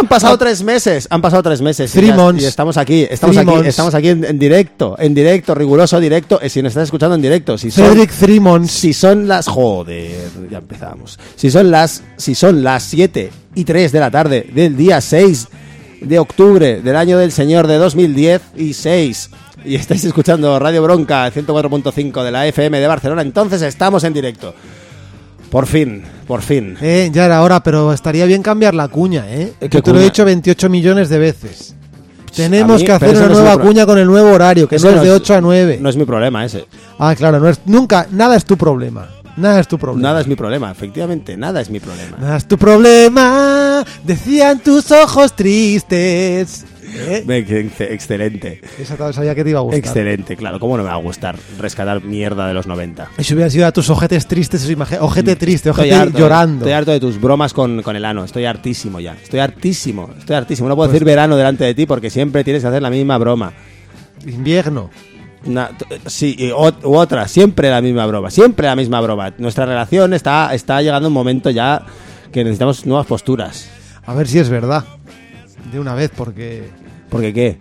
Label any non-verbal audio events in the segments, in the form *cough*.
Han pasado tres meses, han pasado tres meses. y Three months. Y estamos aquí, estamos Three aquí, months. estamos aquí en, en directo, en directo, riguroso directo. eh, Si nos estás escuchando en directo, si son, Thrimons. si son las, joder, ya empezamos. Si son las, si son las 7 y 3 de la tarde del día 6 de octubre del año del Señor de 2016 y estáis escuchando Radio Bronca 104.5 de la FM de Barcelona, entonces estamos en directo. Por fin, por fin. Eh, ya era hora, pero estaría bien cambiar la cuña, ¿eh? ¿Qué Yo te lo he dicho 28 millones de veces. Tenemos mí- que hacer una no nueva cuña con el nuevo horario, que no es de 8 a 9. No es mi problema ese. Ah, claro, no es, nunca, nada es tu problema. Nada es tu problema. Nada es mi problema, efectivamente, nada es mi problema. Nada es tu problema, decían tus ojos tristes. ¿Eh? Excelente, Esa sabía que te iba a gustar. excelente, claro, ¿cómo no me va a gustar rescatar mierda de los 90? Y si hubieran sido a tus ojetes tristes, ojete triste, Estoy ojete harto, llorando. Estoy harto de tus bromas con, con el ano, estoy hartísimo ya, estoy hartísimo, estoy hartísimo. No puedo Pues decir verano delante de ti porque siempre tienes que hacer la misma broma. Invierno. Sí, y ot- u otra, siempre la misma broma, siempre la misma broma. Nuestra relación está, está llegando un momento ya que necesitamos nuevas posturas. A ver si es verdad. De una vez, porque ¿Por qué qué?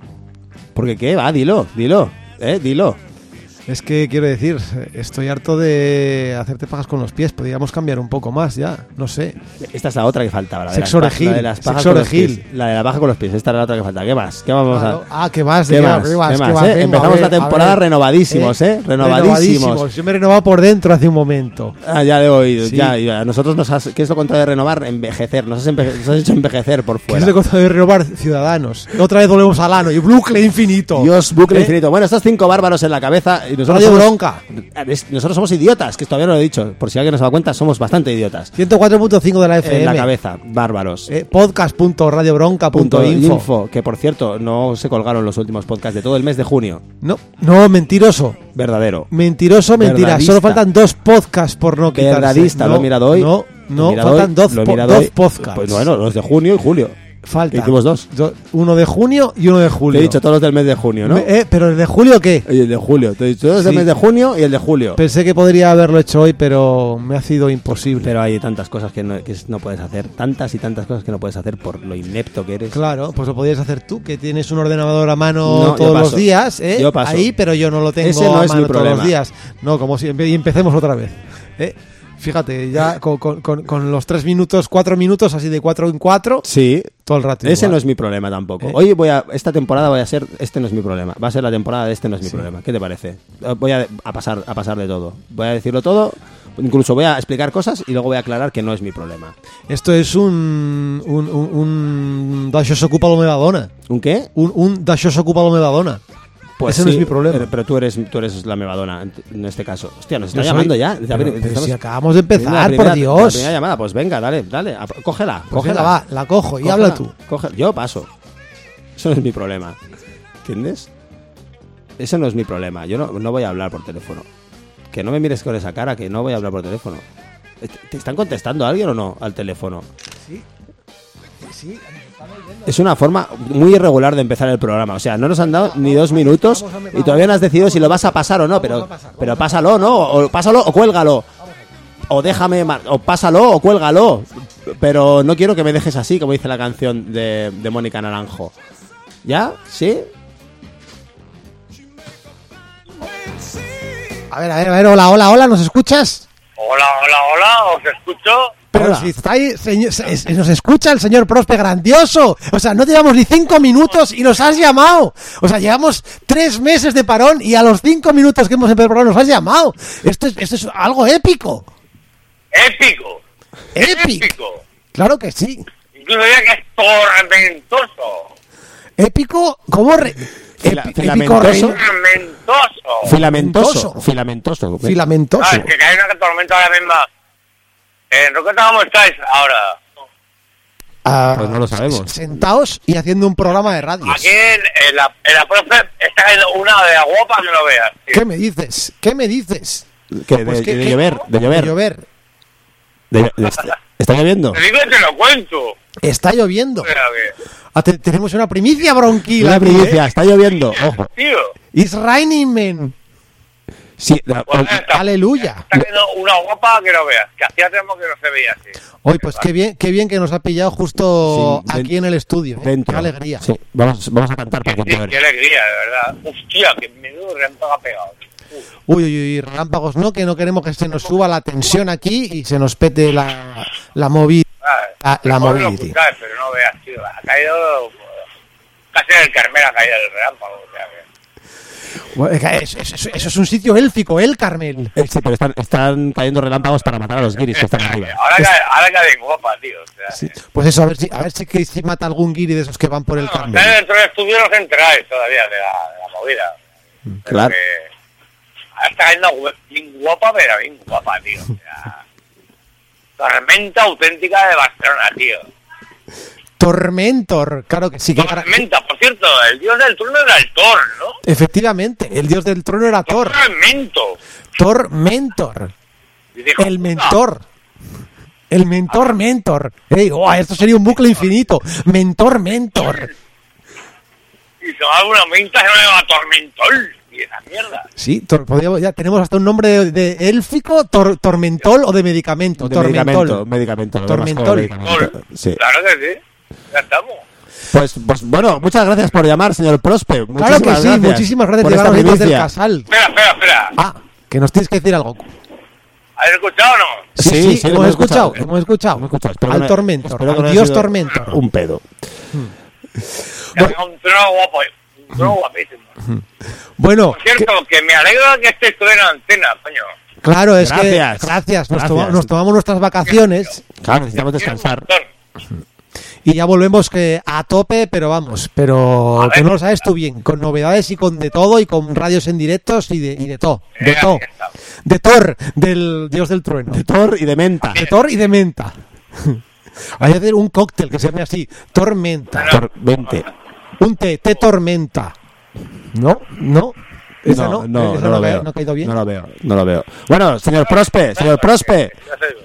¿Por qué qué? Va, dilo, dilo, eh, dilo. Es que quiero decir, estoy harto de hacerte pajas con los pies. Podríamos cambiar un poco más ya, no sé. Esta es la otra que faltaba, la de, Sexo las, la de las pajas con los pies. La de la paja con los pies, esta era la otra que faltaba. ¿Qué más? ¿Qué vamos Claro. a Ah, ¿qué más? ¿Qué más? ¿qué más? ¿Qué ¿Qué eh? Empezamos ver, la temporada renovadísimos, ¿eh? Renovadísimos. Yo me he renovado por dentro hace un momento. Ah, ya lo he oído. Sí. Ya, ya. Nosotros nos has... ¿Qué es lo contrario de renovar? Envejecer. Nos has, empe- nos has hecho envejecer por ¿Qué fuera. es de cosa de renovar ciudadanos? Otra vez volvemos al ano y bucle infinito. Dios, bucle ¿Eh? infinito. Bueno, estos cinco bárbaros en la cabeza y nosotros Radio somos... Bronca. Nosotros somos idiotas, que todavía no lo he dicho. Por si alguien no se da cuenta, somos bastante idiotas. 104.5 de la FM. En la cabeza, bárbaros. Eh, Podcast.radiobronca.info. Info, que por cierto, no se colgaron los últimos podcasts de todo el mes de junio. No, no, mentiroso. Verdadero. Mentiroso, mentira. Solo faltan dos podcasts por no quitarse. Verdadista, no, lo he mirado hoy. No, faltan dos, po- podcasts. Pues bueno, los de junio y julio. Faltan. hicimos dos. Do- uno de junio y uno de Te julio. he dicho todos los del mes de junio, ¿no? Me- eh, pero el de julio qué? Y el de julio. Te he dicho todos del Sí. mes de junio y el de julio. Pensé que podría haberlo hecho hoy, pero me ha sido imposible. Pero hay tantas cosas que no, que no puedes hacer. Tantas y tantas cosas que no puedes hacer por lo inepto que eres. Claro, pues lo podrías hacer tú, que tienes un ordenador a mano No, todos los días, ¿eh? Yo paso. Ahí, pero yo no lo tengo Ese no a es mano mi todos los días. No, como si y empecemos otra vez. ¿eh? Fíjate, ya *laughs* con, con- con- con los tres minutos, cuatro minutos, así de cuatro en cuatro, Sí. Todo el rato. Ese igual. no es mi problema tampoco. Eh. Hoy voy a. Esta temporada voy a ser. Este no es mi problema. Va a ser la temporada de este no es mi problema. ¿Qué te parece? Voy a, a pasar, a pasar de todo. Voy a decirlo todo. Incluso voy a explicar cosas y luego voy a aclarar que no es mi problema. Esto es un. Un. Un. un D'això s'ocupa la meva dona. ¿Un qué? Un, un D'això s'ocupa la meva dona. Ese no sí, es mi problema. Pero, pero tú eres tú eres la mevadona en, este caso. Hostia, nos está Yo soy- llamando ya. Pero- pero Estamos- si acabamos de empezar, La por Dios. La primera llamada, pues venga, dale, dale. ap- Cógela, Pues cógela. va, la cojo y Cógela, habla tú. cógela. Yo paso. Eso no es mi problema. ¿Entiendes? Eso no es mi problema. Yo no, no voy a hablar por teléfono. Que no me mires con esa cara, que no voy a hablar por teléfono. ¿Te- ¿Te están contestando a alguien o no al teléfono? Es una forma muy irregular de empezar el programa. O sea, no nos han dado ni dos minutos y todavía no has decidido si lo vas a pasar o no. Pero, pero pásalo, ¿no? O pásalo o cuélgalo. O déjame, mar- o pásalo o cuélgalo. Pero no quiero que me dejes así, como dice la canción de, de Mónica Naranjo. ¿Ya? ¿Sí? A ver, a ver, a ver, hola, hola, hola, ¿nos escuchas? Hola, hola, hola, os escucho. Pero Hola. si está ahí, señor- se- se- nos escucha el señor Prospe, grandioso. O sea, no llevamos ni cinco minutos y nos has llamado. O sea, llevamos tres meses de parón y a los cinco minutos que hemos empezado el programa nos has llamado. Esto es, esto es algo épico. Épico. Épico. Épico. Claro que sí. Incluso diría que es tormentoso. Épico, ¿cómo? re- Fila- filamentoso. Tormentoso. Filamentoso. Filamentoso. Filamentoso. Ah, es que hay una tormenta ahora misma. En Roqueta, ¿cómo estáis ahora? Ah, Pues no lo sabemos. s- Sentaos y haciendo un programa de radio. Aquí en, en la, en la profe está cayendo una de la guapa que lo veas. tío. ¿Qué me dices? ¿Qué me dices? Que de, Pues que- de que- llover, de llover. De llover. De- de- está, está lloviendo. Te digo y te lo cuento. Está lloviendo. Espera, que- Ah, te- tenemos una primicia bronquila. Una aquí, primicia, ¿eh? está lloviendo. Ojo. Tío, It's raining, man. Sí, la- pues está, Aleluya. está cayendo una guapa que lo veas. Que hacía tiempo que no se veía así. Hoy, pues qué bien, qué bien que nos ha pillado justo Sí, aquí en el estudio. ¿eh? dentro. Qué alegría. Sí, vamos, vamos a cantar para que Qué, llover. qué alegría, de verdad. Hostia, que menudo relámpago ha pegado. Uy, uy, uy, relámpagos no, que no queremos que se nos suba la tensión aquí y se nos pete la, la movida. Ah, La- la ocultáis, pero no veas, tío. Ha caído. Casi en el Carmel ha caído el relámpago. O sea, que- Es Eso, eso- eso es un sitio élfico, el Carmel. Eh, Sí, pero están, están cayendo relámpagos para matar a los guiris que están arriba. Ahora cae, ahora cae de guapa, tío. O sea, que- Pues eso, a ver si, a ver si, que si mata algún guiri de esos que van por el No, Carmel. estáis dentro del estudio no os enteráis todavía de la, de la movida. Pero Claro. Ahora está cayendo bien guapa, pero bien guapa, tío. O sea, *laughs* tormenta auténtica de Barcelona, tío. Tormentor, claro que sí. Que Tormenta, por cierto, el dios del trueno era el Thor, ¿no? Efectivamente, el dios del trono era Thor. Tormento. Tormentor. Dijo, El mentor. El mentor mentor. Ey, oh, esto sería un bucle infinito. Mentor mentor. Y se va a una menta que no llama Tormentol. Y esa mierda. Sí, tor- podríamos- ya tenemos hasta un nombre de, de élfico, tor- tormentol o de medicamento. De tormentol. medicamento, medicamento. lo Tormentol. Sí. Claro que sí. Ya estamos. Pues, pues bueno, muchas gracias por llamar, señor Prospe. Claro que sí, muchísimas gracias por de esta llegar del casal. Espera, espera, espera. Ah, que nos tienes que decir algo. ¿Has escuchado o no? Sí, Sí, sí, sí, hemos, escuchado, escuchado. hemos escuchado. Hemos escuchado. Espero Al que al no dios sido tormentor. Un pedo. Que es un trono guapo. Un trono guapísimo. Bueno, Por cierto, que me alegro de que estés tú en la antena, coño. claro, es Gracias. que gracias, nos, Gracias. toma- nos tomamos nuestras vacaciones Claro, necesitamos descansar. Y ya volvemos que a tope, pero vamos, pero ver. que no lo sabes tú bien, con novedades y con de todo y con radios en directos y de, y de todo, de Eh, todo, aquí está. de Thor, del dios del trueno, De Thor y de menta. de Thor y de menta. *laughs* Hay que hacer un cóctel que se llame así, tormenta, Thor, vente. un té, té tormenta. No, no, esa no, no, no lo veo. no ha caído bien. No lo veo, no lo veo. Bueno, señor Prospe, señor Prospe,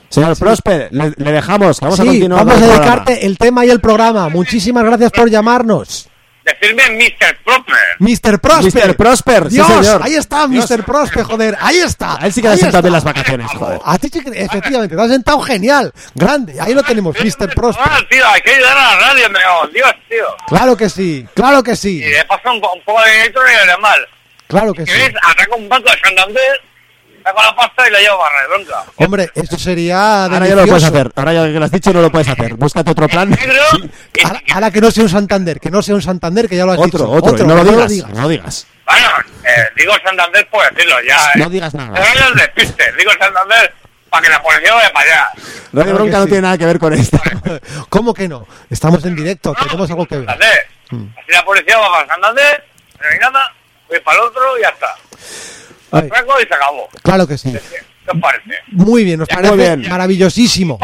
señor Prospe, le, le dejamos. Vamos a sí, continuar. vamos a dedicarte el tema y el programa. Muchísimas gracias por llamarnos. Decirme Mr. Prosper. Mr. Prosper, sí, Dios, señor. ahí está Dios. Mr. Prosper, joder, ahí está. A él sí que le ha sentado bien las vacaciones, joder. A ti sí que, efectivamente, te has sentado genial, grande, ahí lo tenemos, Mr. Prosper. Ah, tío, hay que ayudar a la radio, me en Dios, tío. Claro que sí, claro que sí, Y le paso un, po- un poco de dinero y de mal. Claro que Y sí. ves, ataco un banco de Santander, saco la pasta y la llevo barra de bronca. Hombre, esto sería Ahora ya lo puedes hacer. Ahora ya que lo has dicho, no lo puedes hacer. Búscate otro plan. Negro, y, Ahora, ahora que no sea un Santander, que no sea un Santander, que ya lo has Otro, dicho. otro. y no lo digas. no No lo digas. bueno, eh, digo Santander por decirlo ya. eh. No digas nada. No el despiste, digo Santander para que la policía vaya para allá. Radio Claro que Bronca no sí. tiene nada que ver con esto. *laughs* ¿Cómo que no? Estamos en directo, tenemos algo que ver. Santander. Mm. Así la policía va para Santander, no hay nada, voy para el otro y ya está. Ay, Saco y se acabó. claro que sí. ¿Qué os parece? Muy bien, nos Muy parece bien. maravillosísimo.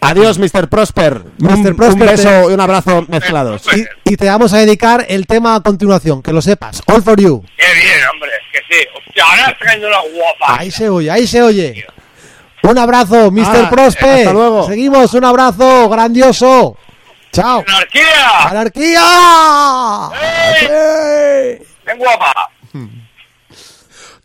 Adiós, Mr. Prosper. Un, Mr. Prosper, un beso te- y un abrazo mezclados. Y, y te vamos a dedicar el tema a continuación, que lo sepas. All for you. Qué bien, hombre, que sí. Hostia, ahora está cayendo una guapa. Ahí se oye, ahí se oye. Un abrazo, Mr. Ah, Prosper. hasta luego. Seguimos, un abrazo grandioso. Chao. ¡Anarquía! ¡Anarquía! ¡Ey! ¡Ven guapa!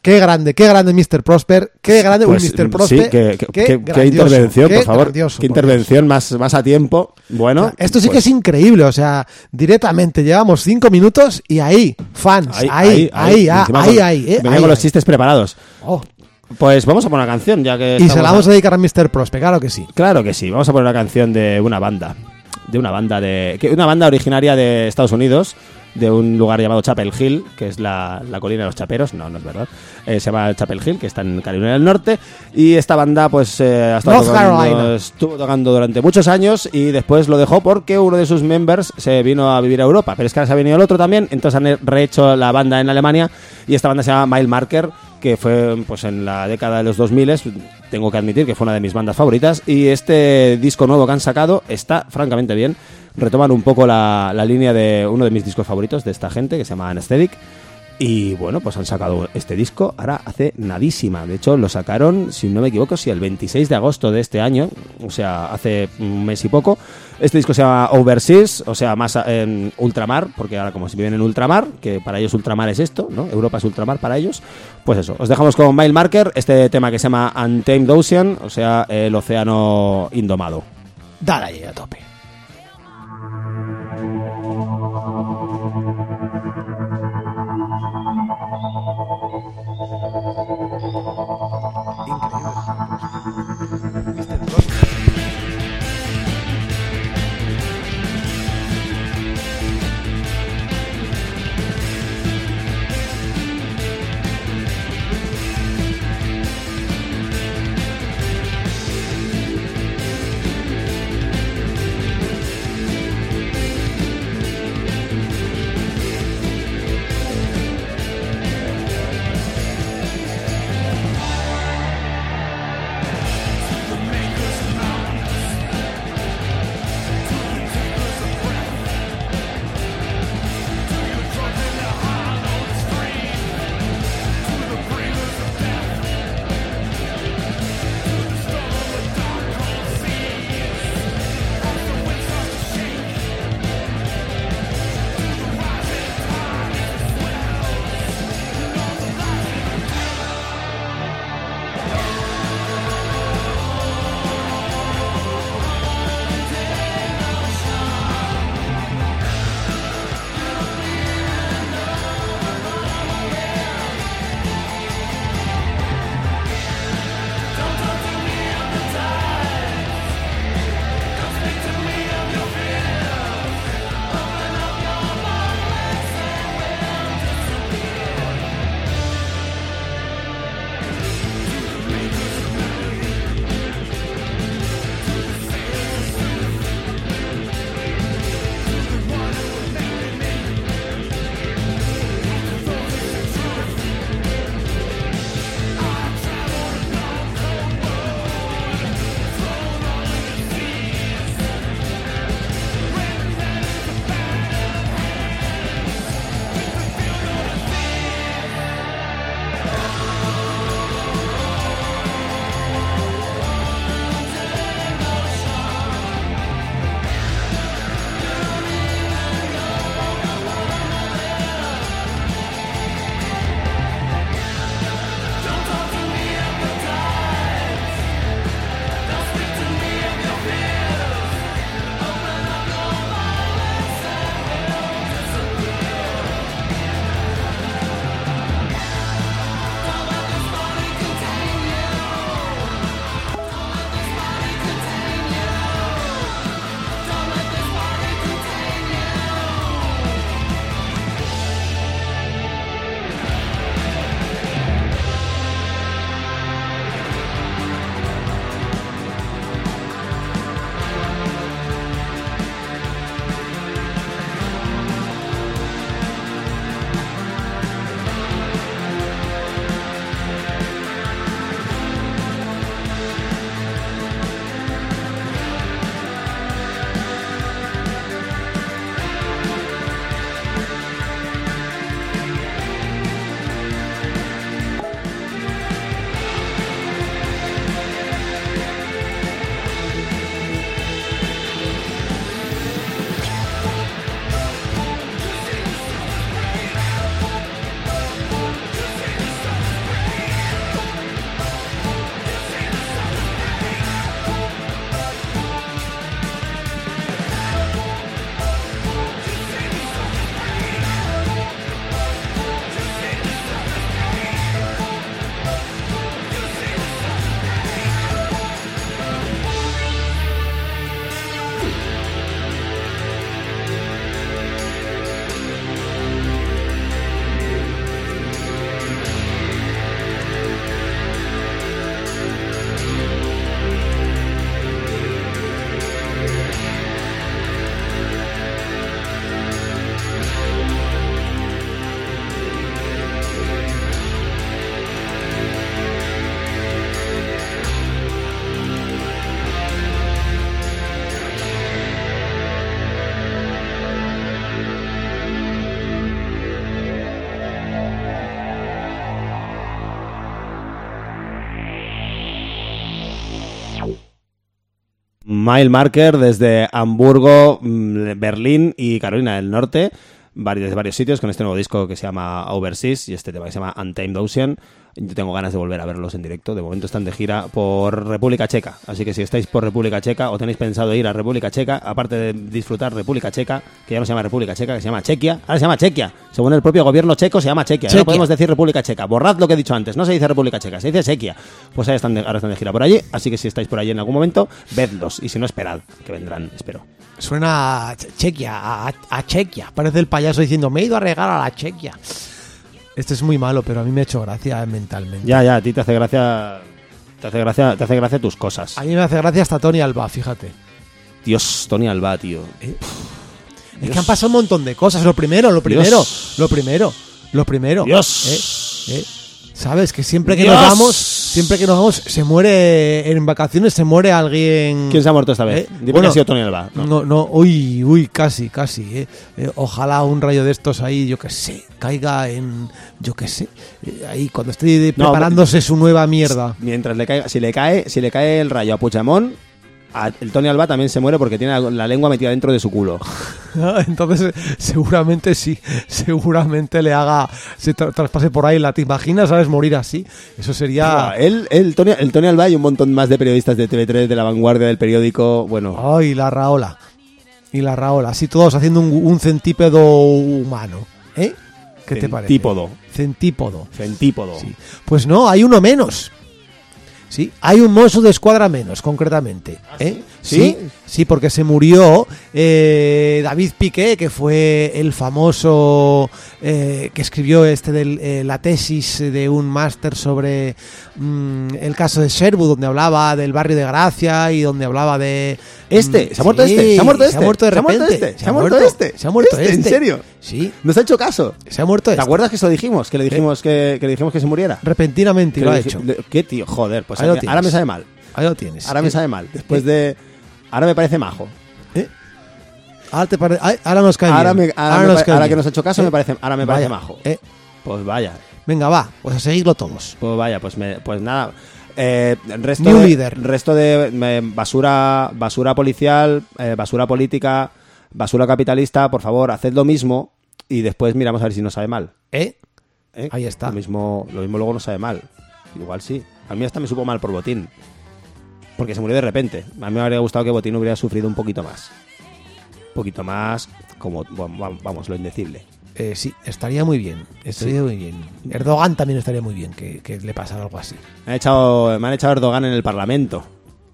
Qué grande, qué grande Mr. Prosper, qué grande Pues, un Mr. sí, Prosper. qué, qué- qué- qué grandioso, intervención, qué por favor. qué intervención más, más a tiempo. Bueno. Esto sí que pues, es increíble, o sea, directamente llevamos cinco minutos y ahí, fans, ahí, ahí, ahí, ah, ahí, con- ahí, eh, venía ahí, con los ahí. chistes preparados. Oh, Pues vamos a poner una canción, ya que. Y se la vamos a- a dedicar a Mr. Prosper, claro que sí. Claro que sí, vamos a poner una canción de una banda. De una banda de. Una banda originaria de Estados Unidos. De un lugar llamado Chapel Hill, que es la, la colina de los chaperos, no, no es verdad, Eh, se llama Chapel Hill, que está en Carolina del Norte, y esta banda pues eh, ha estado tocando- estuvo tocando durante muchos años y después lo dejó porque uno de sus members se vino a vivir a Europa, pero es que ahora se ha venido el otro también, entonces han rehecho la banda en Alemania y esta banda se llama Mile Marker, que fue pues en la década de los 2000 tengo que admitir que fue una de mis bandas favoritas. Y este disco nuevo que han sacado está francamente bien. Retoman un poco la, la línea de uno de mis discos favoritos de esta gente que se llama Anesthetic. Y bueno, pues han sacado este disco ahora hace nadísima. De hecho, lo sacaron, si no me equivoco, si el 26 de agosto de este año, o sea, hace un mes y poco. Este disco se llama Overseas, o sea, más en ultramar, porque ahora como si viven en ultramar, que para ellos ultramar es esto, ¿no? Europa es ultramar para ellos. Pues eso, os dejamos con Mile Marker, este tema que se llama Untamed Ocean, o sea, el océano indomado. Dale ahí a tope. Mile Marker desde Hamburgo, mm, Berlín y Carolina del Norte, desde varios sitios, con este nuevo disco que se llama Overseas y este tema que se llama Untamed Ocean. Yo tengo ganas de volver a verlos en directo. De momento están de gira por República Checa. Así que si estáis por República Checa o tenéis pensado ir a República Checa, aparte de disfrutar República Checa, que ya no se llama República Checa, que se llama Chequia, ahora se llama Chequia. Según el propio gobierno checo, se llama Chequia. No podemos decir República Checa. Borrad lo que he dicho antes. No se dice República Checa, se dice Chequia. Pues ahí están de- ahora están de gira por allí. Así que si estáis por allí en algún momento, vedlos. Y si no, esperad, que vendrán, espero. Suena a Che- Chequia, a, a Chequia. Parece el payaso diciendo, me he ido a regar a la Chequia. Este es muy malo, pero a mí me ha hecho gracia mentalmente. Ya, ya, a ti te hace gracia. Te hace gracia, te hace gracia tus cosas. A mí me hace gracia hasta Tony Alba, fíjate. Dios, Tony Alba, tío. Es que han pasado un montón de cosas. Lo primero, lo primero, Dios. lo primero, lo primero. Dios. ¿Eh? ¿Eh? ¿Sabes? Que siempre que Dios. nos vamos, siempre que nos vamos, se muere en vacaciones, se muere alguien. ¿Quién se ha muerto esta vez? ¿Eh? Dime Bueno, que ha sido Tony Alba. No. No, no, uy, uy, casi, casi. ¿eh? Eh, ojalá un rayo de estos ahí, yo que sé, caiga en, yo que sé, eh, ahí cuando esté No, preparándose su nueva mierda. Mientras le caiga, si le cae, si le cae el rayo a Puigdemont, a- el Tony Alba también se muere porque tiene la, la lengua metida dentro de su culo. *laughs* Entonces, seguramente sí, seguramente le haga, se tra- traspase por ahí la, ¿te imaginas, sabes, morir así? Eso sería... Él, él, Tony, el Tony Alba y un montón más de periodistas de TV3, de La Vanguardia, del periódico, bueno... Ay, la raola. Y la raola, así todos haciendo un, un centípedo humano. ¿Eh? ¿Qué te parece? Centípodo. Centípodo. Centípodo. Sí. Pues no, hay uno menos. Sí, hay un mozo de escuadra menos, concretamente. ¿eh? ¿Sí? sí, sí, porque se murió eh, David Piqué, que fue el famoso eh, que escribió este del, eh, la tesis de un máster sobre mm, el caso de Sherwood, donde hablaba del barrio de Gracia y donde hablaba de Este, Mm, se ha muerto sí, este, se ha muerto Se este, ha muerto de se ha muerto repente. este, se ha muerto este. Se ha muerto Este, ¿en este. serio? Sí, ¿Nos ha hecho caso? se ha muerto ¿Te este. acuerdas que eso dijimos? Que le dijimos que, que le dijimos que se muriera. Repentinamente Que lo ha hecho. le- ¿Qué tío? Joder, pues ahora, ahora me sabe mal. Ahí lo tienes. Ahora me sabe mal. Después de. Ahora me parece majo. ¿Eh? Ahora, te pare- ay, ahora nos cae Ahora, bien. me- ahora me nos pa- cae ahora bien. que nos ha hecho caso, ¿Eh? me parece, ahora me parece majo. ¿eh? Pues vaya. Venga, va, pues a seguirlo todos. Pues vaya, pues, me- pues nada. Eh, resto New de, leader. resto de eh, basura, basura policial, eh, basura política, basura capitalista, por favor, haced lo mismo y después miramos a ver si nos sabe mal. ¿Eh? ¿eh? Ahí está. Lo mismo, lo mismo luego nos sabe mal. Igual sí. A mí hasta me supo mal por Botín. Porque se murió de repente. A mí me habría gustado que Botín hubiera sufrido un poquito más. Un poquito más, como, vamos, lo indecible. Eh, sí, estaría muy bien. Estaría muy bien. Erdogan también estaría muy bien que, que le pasara algo así. Me han echado, me han echado Erdogan en el Parlamento.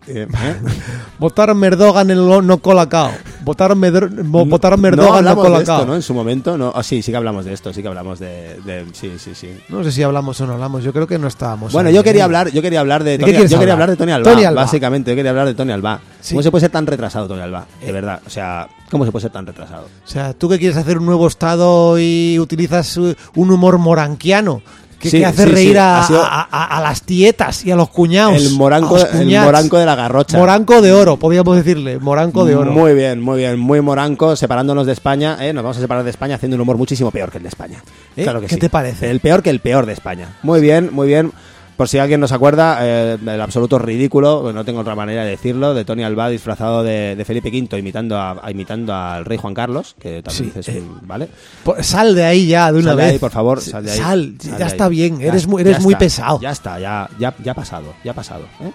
Eh, ¿eh? *laughs* Votaron Erdogan en el no colacao. Votaron, Medro- mo- votaron no no, hablamos de colacao. esto, ¿no? En su momento, no. Ah, sí, sí que hablamos de esto, sí que hablamos de, de- sí, sí, sí. No sé si hablamos o no hablamos. Yo creo que no estábamos. Bueno, yo ¿eh? quería hablar, yo quería hablar de ¿De qué Tony, yo quería hablar? hablar de Tony Alba, Tony Alba. básicamente, yo quería hablar de Tony Alba. Sí. ¿Cómo se puede ser tan retrasado Tony Alba? De Eh. verdad, o sea, ¿cómo se puede ser tan retrasado? O sea, tú que quieres hacer un nuevo estado y utilizas un humor moranquiano que, Sí, que hace sí, sí, reír a, sido- a- a- a las tietas y a los cuñados. El moranco, el moranco de la garrocha. Moranco de oro, podríamos decirle. Moranco de oro. Muy bien, muy bien, muy moranco, separándonos de España, ¿eh? nos vamos a separar de España haciendo un humor muchísimo peor que el de España. ¿Eh? Claro que ¿Qué te parece? El peor que el peor de España. Muy bien, muy bien. Por si alguien no se acuerda, eh, el absoluto ridículo, no tengo otra manera de decirlo, de Tony Alba disfrazado de, de Felipe V imitando, a, a- imitando al rey Juan Carlos, que también Sí, es eh, un- ¿vale? Por- sal de ahí ya, de una Sal de vez. ahí, por favor, sal de ahí. Sal, Sal ya de ahí. está bien. Eres muy, eres muy está, pesado. Ya está, ya, ya, ya ha pasado, ya ha pasado. ¿eh?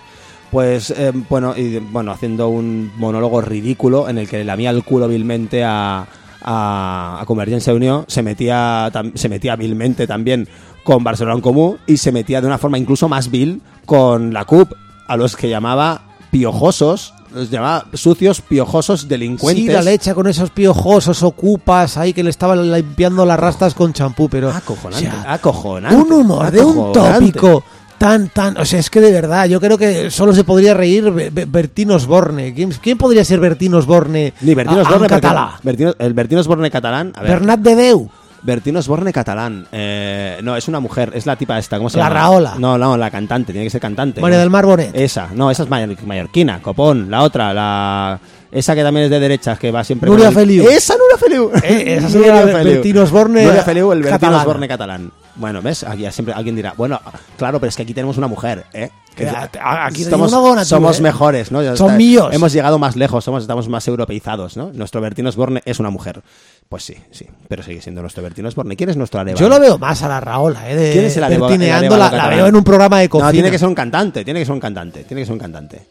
Pues eh, bueno, y bueno, haciendo un monólogo ridículo en el que le lamía el culo vilmente a, a, a Convergencia Unión, se metía, tam- se metía vilmente también con Barcelona en Común y se metía de una forma incluso más vil con la CUP, a los que llamaba piojosos, los llamaba sucios, piojosos, delincuentes. Sí, la leche con esos piojosos ocupas ahí que le estaban limpiando las rastas con champú, pero. Acojonante, o sea, acojonante, un humor de un tópico tan, tan. O sea, es que de verdad, yo creo que solo se podría reír Be- Be- Bertín Osborne. ¿Quién, quién podría ser Bertín Osborne? Ni Bertín Osborne, en catalá. porque Bertín- el Bertín Osborne catalán. A ver, Bernat de Deu. Bertín Osborne catalán. Eh, no, es una mujer, es la tipa esta, ¿cómo se La llama? Raola. No, no, la cantante, tiene que ser cantante. María ¿no? del Mar Bonet. Esa, no, esa es mallor- mallorquina, Copón, la otra, la esa que también es de derechas, que va siempre Nuria el- Feliu. esa Nuria Feliu. Eh, esa *laughs* sería la Nuria Feliu. Bertín Osborne Nuria Feliu, el catalana. Osborne catalán. Bueno, ¿ves? Aquí siempre alguien dirá, bueno, claro, pero es que aquí tenemos una mujer, ¿eh? Que aquí somos, somos ¿eh? mejores, ¿no? Ya Son está. míos. Hemos llegado más lejos, somos, estamos más europeizados, ¿no? Nuestro Bertino Osborne es una mujer. Pues sí, sí, pero sigue siendo nuestro Bertino Osborne. ¿Quién es nuestro Arevalo? Yo lo veo más a la Raola, ¿eh? De, ¿Quién es el Arevalo- el Bertineando, Arevalo la, veo en un programa de cocina. No, tiene que ser un cantante, tiene que ser un cantante, tiene que ser un cantante.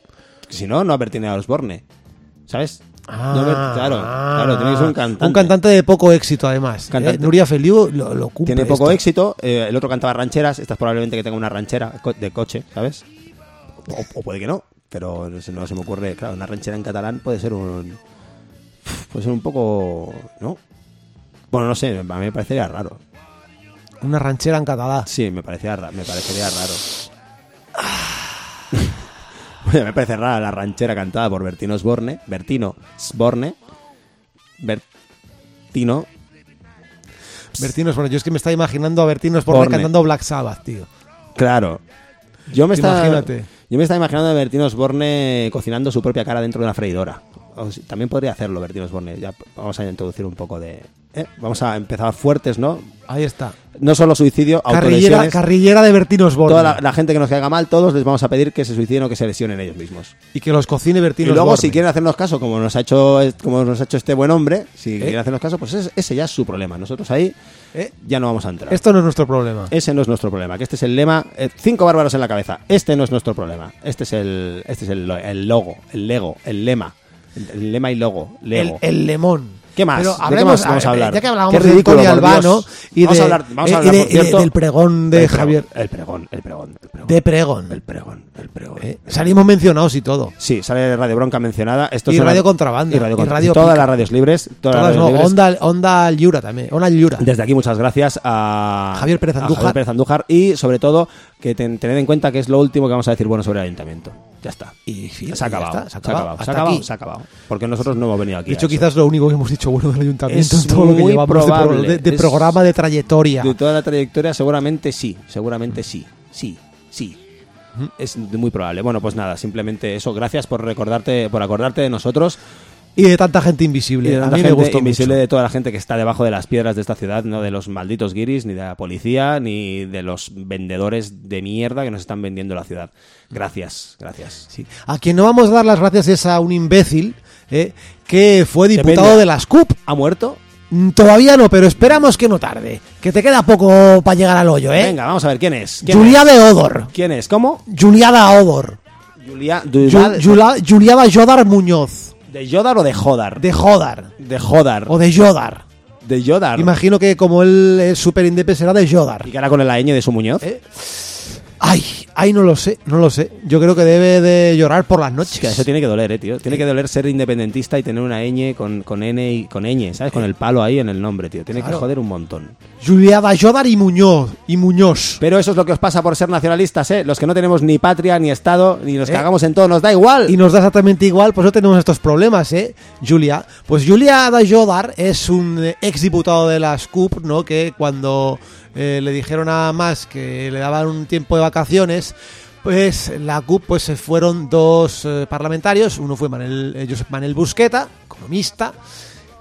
Si no, no ha Bertino Osborne. ¿Sabes? Ah, No, claro, claro, tiene que ser un cantante. Un cantante de poco éxito, además. ¿eh? Nuria Feliu lo, lo cumple. Tiene poco esto. éxito. eh, el otro cantaba rancheras. Esta es probablemente que tenga una ranchera de coche, ¿sabes? O, o puede que no. Pero no se, no se me ocurre. Claro, una ranchera en catalán puede ser un. Puede ser un poco. ¿No? Bueno, no sé. A mí me parecería raro. Una ranchera en catalán. Sí, me parecía ra- me parecería raro. Me parece rara la ranchera cantada por Bertino Osborne. Bertino Sborne. Bertino. Bertino Osborne. Yo es que me estaba imaginando a Bertino Osborne. cantando Black Sabbath, tío. Claro. Yo me estaba, Imagínate. yo me estaba imaginando a Bertino Osborne cocinando su propia cara dentro de una freidora. También podría hacerlo Bertino Osborne. Ya vamos a introducir un poco de... ¿eh? Vamos a empezar fuertes, ¿no? Ahí está. No solo suicidio, Carrillera, carrillera de Bertino Osborne. Toda la, la gente que nos caiga mal, todos les vamos a pedir que se suiciden o que se lesionen ellos mismos. Y que los cocine Y Bertino luego, Osborne. si quieren hacernos caso, como nos ha hecho, como nos ha hecho este buen hombre, si ¿Eh? quieren hacernos caso, pues ese, ese ya es su problema. Nosotros ahí ¿Eh? ya no vamos a entrar. Esto no es nuestro problema. Ese no es nuestro problema, que este es el lema, cinco bárbaros en la cabeza. Este no es nuestro problema. Este es el este es el logo, el lego, el lema. El, lema y logo, el, lego. el lemón. ¿Qué más? Pero ¿De qué hablemos, más vamos a hablar? Ya que hablábamos Qué de Tony Albano y, Vamos de, a hablar- vamos a eh, hablar, y de- y de- del pregón de El pregón, Javier. El pregón, el pregón, el pregón. De pregón. El pregón, el pregón. ¿eh? Salimos mencionados y todo. Sí, sale Radio Bronca mencionada. Esto Y Radio Contrabanda, Y Radio, y Contra- Radio todas las radios libres. Todas, Todas, las no, radios libres. Onda, Onda Llura también. Onda Llura. Desde aquí muchas gracias a Javier Pérez a Andújar. Javier Pérez Andújar y sobre todo que ten- tened en cuenta que es lo último que vamos a decir bueno sobre el ayuntamiento. Ya está. Y fin, se ha acabado. está, se ha acabado. Se ha acabado. aquí. Se ha acabado. Porque nosotros no hemos venido aquí. De hecho, quizás lo único que hemos dicho bueno del ayuntamiento Es en *laughs* todo lo que llevamos de pro- probable. de, de Es- programa de trayectoria. de toda la trayectoria seguramente sí. Seguramente sí. Sí. Sí. Es muy probable. Bueno, pues nada, simplemente eso. Gracias por recordarte, por acordarte de nosotros Y de tanta gente invisible. y de a tanta me gente gustó invisible mucho. de toda la gente que está debajo de las piedras de esta ciudad, no de los malditos guiris, ni de la policía, ni de los vendedores de mierda que nos están vendiendo la ciudad. Gracias, gracias. Sí. A quien no vamos a dar las gracias es a un imbécil eh, que fue diputado Depende. de las CUP. ¿Ha muerto? Mm, Todavía no, pero esperamos que no tarde. Que te queda poco para llegar al hoyo, ¿eh? Venga, vamos a ver quién es. ¿Quién Julia es? de Odor. ¿Quién es? ¿Cómo? Juliada Odor. Julia, Ju- Julia- Juliada Jodar Muñoz. ¿De Yodar o de Jodar? De Jodar. De Jodar. O de Jodar. De Yodar. Imagino que como él es súper independiente será de Jodar. ¿Y que hará con el año de su Muñoz? ¿Eh? Ay, ay, no lo sé, no lo sé. Yo creo que debe de llorar por las noches. Es que eso tiene que doler, eh, tío. Tiene que doler ser independentista y tener una ñ con, con N y con ñ, ¿sabes? Con el palo ahí en el nombre, tío. Tiene Claro. que joder un montón. Juliada Jodar y Muñoz. Y Muñoz. Pero eso es lo que os pasa por ser nacionalistas, ¿eh? Los que no tenemos ni patria, ni Estado, ni nos ¿Eh? cagamos en todo, nos da igual. Y nos da exactamente igual, pues no tenemos estos problemas, ¿eh? Julia. Pues Julia Jodar es un eh, exdiputado de las CUP, ¿no? Que cuando eh, le dijeron a más que le daban un tiempo de vacaciones, pues la CUP pues se fueron dos eh, parlamentarios. Uno fue Manel, eh, Josep Manel Busqueta, economista,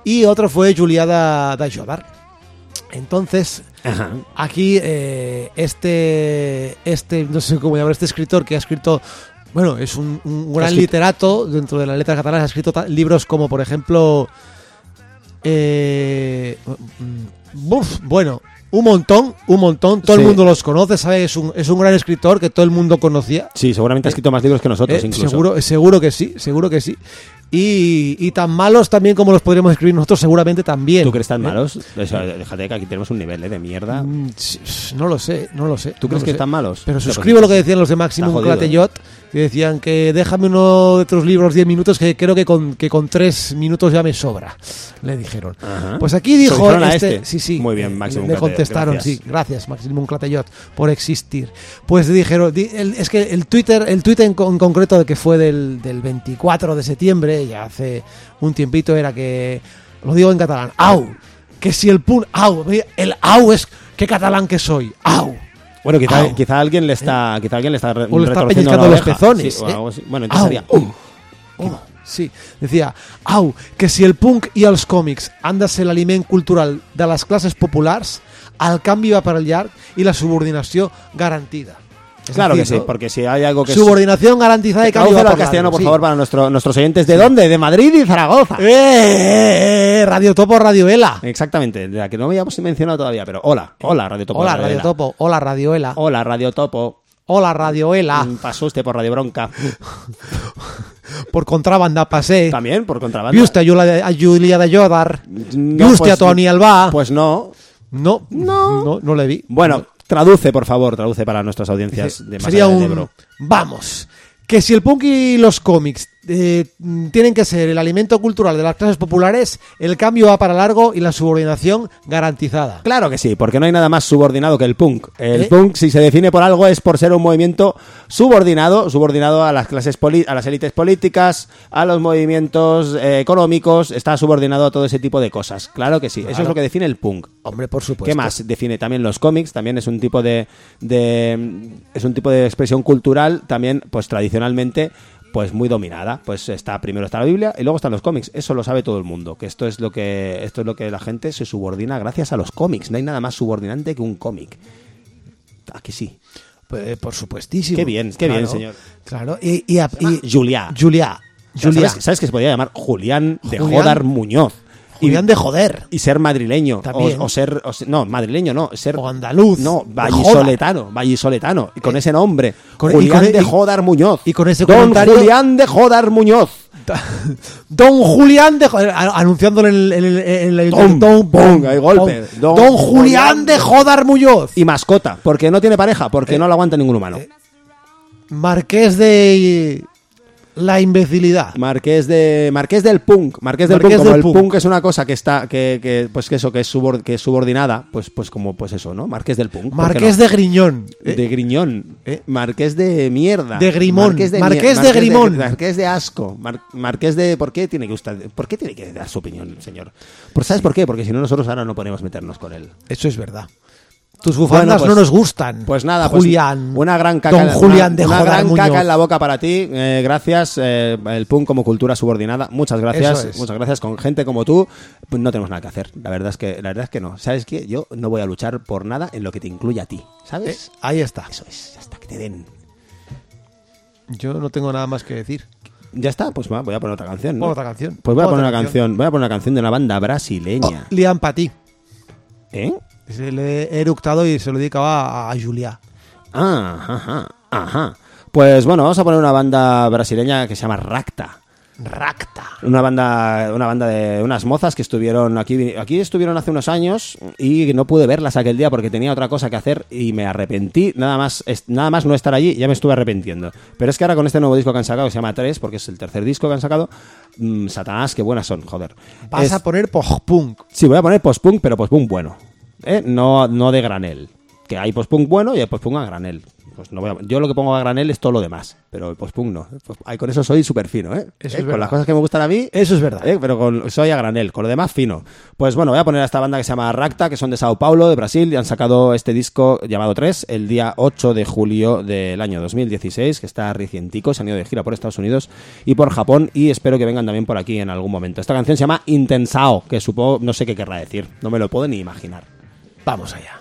y otro fue Julia da, da Jodar. Entonces, Ajá. Aquí, eh, este, este, no sé cómo llamar, este escritor que ha escrito, bueno, es un, un gran escrito- literato dentro de las letras catalanas, ha escrito libros como, por ejemplo, eh, mm, buf, bueno, un montón, un montón, todo Sí. el mundo los conoce, sabe, es un, es un gran escritor que todo el mundo conocía. Sí, seguramente ha escrito más libros que nosotros, Eh, incluso. seguro, seguro que sí, seguro que sí. Y, y tan malos también como los podríamos escribir nosotros, seguramente también. ¿Tú crees tan ¿Eh? malos? O sea, déjate que aquí tenemos un nivel ¿eh? de mierda. Mm, no lo sé, no lo sé. ¿Tú no crees que sé. están malos? Pero Hostia, suscribo pues, lo que decían los de Maximum jodido, ¿eh? Clatellot, que decían que déjame uno de tus libros 10 minutos, que creo que con, que con 3 minutos ya me sobra, le dijeron. Ajá. Pues aquí dijo este, este. sí, sí, Muy bien, eh, Maximum le Clatellot, contestaron, gracias. sí, gracias Maximum Clatellot por existir. Pues dijeron, di- el- es que el Twitter, el Twitter en, en concreto que fue del, del 24 de septiembre, ya hace un tiempito era que lo digo en catalán, au, que si el pun, au, el au es qué catalán que soy, au. Bueno, quizá, Au. quizá alguien le está, quizá alguien le está re- O le está pellizcando los pezones, Sí, o ¿eh? algo así. Bueno, entonces Au. sería... "Uh". Oh, sí, decía, au, que si el punk i els còmics han de ser l'aliment cultural de les classes populars, el canvi va per al llarg i la subordinació garantida. Claro que sí, porque si hay algo que... Subordinación garantizada y cambio al castellano, por sí. favor, para nuestro- nuestros oyentes. ¿De dónde? De Madrid y Zaragoza. ¡Eh, eh, eh! Radio Topo, Radio Ela. Exactamente, de la que no habíamos mencionado todavía, pero hola, hola Radio Topo. Hola, Radio. Topo. Hola, Radio Ela. Hola Radio Topo. Hola, Radio Ela. Mm, Pasó usted por Radio Bronca. *laughs* Por contrabanda pasé. También por contrabanda. Vi usted a Julia, a Julia de Jodar. No, Vi usted pues- a Tony Alba. Pues no. no, no, no, le vi. Bueno, traduce, por favor, traduce para nuestras audiencias de más Sería allá del un... Ebro. Vamos. Que si el punk y los cómics eh, tienen que ser el alimento cultural de las clases populares, el cambio va para largo y la subordinación garantizada. Claro que sí, porque no hay nada más subordinado que el punk. El ¿Eh? punk, si se define por algo, es por ser un movimiento subordinado, subordinado a las clases poli- a las élites políticas, a los movimientos eh, económicos, está subordinado a todo ese tipo de cosas. Claro que sí, eso es lo que define el punk. Hombre, por supuesto. ¿Qué más? Define también los cómics, también es un tipo de, de- es un tipo de expresión cultural, también, pues tradicionalmente, pues muy dominada. Pues está, primero está la Biblia y luego están los cómics. Eso lo sabe todo el mundo, que esto es lo que, esto es lo que la gente se subordina gracias a los cómics. No hay nada más subordinante que un cómic. Aquí sí. Pues, por supuestísimo. Qué bien, qué bien, señor. Claro, y, y, y-. Juliá. Juliá. ¿Sabes, sabes que se podía llamar Julián de Julián- Jodar Muñoz? Y- Julián de joder. y ser madrileño También. o, o ser o no madrileño no ser O andaluz. no vallisoletano vallisoletano y con ese nombre con- Julián con- de Jodar Muñoz y con ese Don comentario- Julián de Jodar Muñoz *laughs* Don Julián de joder, a- anunciándolo en el, Don- hay golpe. Don, Don Don Julián de Jodar Muñoz. y mascota porque no tiene pareja Eh, porque no lo aguanta ningún humano Marqués de la imbecilidad. Marqués de Marqués del punk Marqués del Marqués punk como del el punk. punk. es una cosa que está que, que pues que eso que es, subor- que es subordinada pues pues como pues eso no Marqués del punk ¿por qué Marqués no? de Griñón. Eh, de Griñón, ¿Eh? Marqués de mierda, De Grimón, Marqués de, Marqués mier- de Grimón. Marqués de asco, Mar- Marqués de ¿por qué tiene que usted, por qué tiene que dar su opinión, señor? Pues sabes por qué? Porque si no nosotros ahora no podemos meternos con él. Eso es verdad. Tus bufandas Bueno, pues- no nos gustan. Pues nada, pues Julián. una gran caca, Don una- Julián de una, gran Muñoz. caca en la boca para ti. eh, gracias, eh, el punk como cultura subordinada. Muchas gracias, es. muchas gracias. Con gente como tú, pues no tenemos nada que hacer. La verdad es que, la verdad es que no. ¿Sabes qué? Yo no voy a luchar por nada en lo que te incluya a ti, ¿sabes? Eh, ahí está. Eso es, ya está, que te den. Yo no tengo nada más que decir. Ya está, pues va, voy a poner otra canción. ¿no? Otra canción. Pues voy a Pon poner una canción. Voy a poner una canción de una banda brasileña. Liam Patí. ¿Eh? Se le he eructado y se lo dedicaba a, Julia. Ah, ajá, ajá. Pues bueno, vamos a poner una banda brasileña que se llama Racta. Racta. Una banda, una banda de unas mozas que estuvieron aquí, aquí estuvieron hace unos años y no pude verlas aquel día porque tenía otra cosa que hacer y me arrepentí. Nada más, nada más no estar allí, ya me estuve arrepintiendo. Pero es que ahora con este nuevo disco que han sacado, que se llama 3, porque es el tercer disco que han sacado, mm, Satanás, qué buenas son, joder. Vas Es- a poner post-punk. Sí, voy a poner post-punk, pero post-punk bueno. ¿Eh? No, no de granel. Que hay post-punk bueno y hay post-punk a granel. Pues no voy a- yo lo que pongo a granel es todo lo demás, pero el post-punk no. Pues, ay, con eso soy súper fino, ¿eh? Eso ¿Eh? es Con las cosas que me gustan a mí, Eso es verdad. ¿eh? pero con, soy a granel, con lo demás fino. Pues bueno, voy a poner a esta banda que se llama Racta, que son de Sao Paulo, de Brasil, y han sacado este disco llamado 3 el día 8 de julio del año 2016, que está recientico, se han ido de gira por Estados Unidos y por Japón, y espero que vengan también por aquí en algún momento. Esta canción se llama Intensao, que supongo, no sé qué querrá decir, no me lo puedo ni imaginar. Vamos allá.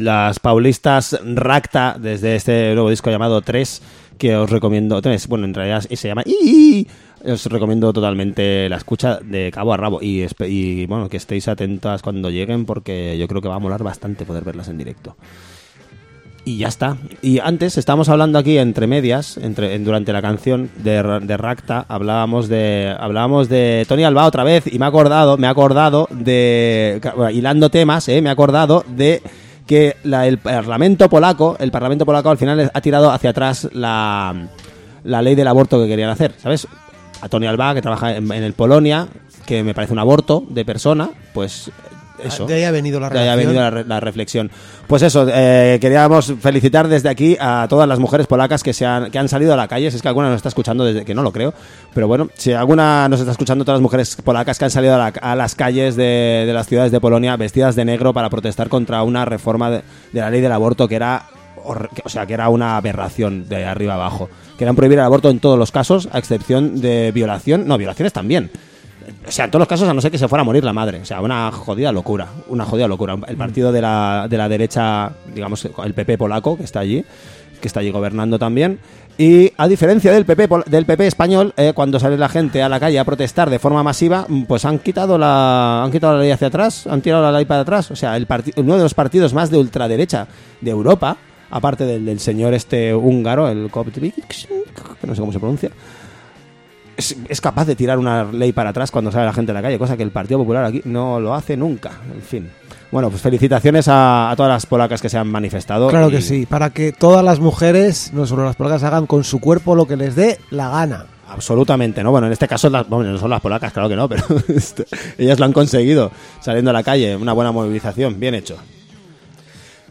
Las paulistas Racta, desde este nuevo disco llamado 3, que os recomiendo. 3, bueno, en realidad se llama. Os recomiendo totalmente la escucha de cabo a rabo. Y, bueno, que estéis atentas cuando lleguen, porque yo creo que va a molar bastante poder verlas en directo. Y ya está. Y antes estábamos hablando aquí entre medias, entre, en- durante la canción de, de Racta, hablábamos de hablábamos de Tony Alba otra vez y me he acordado, me he acordado de hilando temas, eh, me he acordado de que la- el Parlamento polaco, el Parlamento polaco al final ha tirado hacia atrás la, la ley del aborto que querían hacer, ¿sabes? A Tony Alba que trabaja en, en el Polonia, que me parece un aborto de persona, pues eso. De ahí ha venido la De ahí ha venido la, re- la reflexión. Pues eso, eh, queríamos felicitar desde aquí a todas las mujeres polacas que, se han, que han salido a la calle. Si es que alguna nos está escuchando, desde que no lo creo. Pero bueno, si alguna nos está escuchando, todas las mujeres polacas que han salido a, la- a las calles de, de las ciudades de Polonia vestidas de negro para protestar contra una reforma de, de la ley del aborto que era. O sea, que era una aberración de arriba abajo. Querían prohibir el aborto en todos los casos, a excepción de violación. No, violaciones también. O sea, en todos los casos, a no ser que se fuera a morir la madre. O sea, una jodida locura. Una jodida locura. El partido de la, de la derecha, digamos, el PP polaco, que está allí, que está allí gobernando también. Y a diferencia del PP, del PP español, eh, cuando sale la gente a la calle a protestar de forma masiva, pues han quitado la, han quitado la ley hacia atrás, han tirado la ley para atrás. O sea, el uno de los partidos más de ultraderecha de Europa, aparte del, señor este húngaro, el Koptevik, que no sé cómo se pronuncia, es, es capaz de tirar una ley para atrás cuando sale la gente a la calle, cosa que el Partido Popular aquí no lo hace nunca. En fin. Bueno, pues felicitaciones a, a todas las polacas que se han manifestado. Claro y- que sí, para que todas las mujeres, no solo las polacas, hagan con su cuerpo lo que les dé la gana. Absolutamente, ¿no? Bueno, en este caso las, bueno, no son las polacas, claro que no, *laughs* pero este, ellas lo han conseguido saliendo a la calle. Una buena movilización, bien hecho.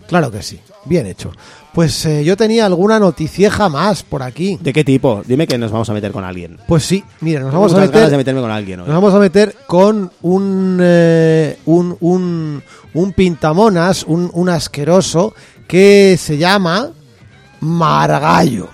Claro que sí, bien hecho. Pues eh, yo tenía alguna noticieja más por aquí. ¿De qué tipo? Dime que nos vamos a meter con alguien. Pues sí, mira, nos vamos a ganas meter de meterme con alguien hoy. Nos vamos a meter con un, eh, un, un, un pintamonas, un, un asqueroso, que se llama Margallo.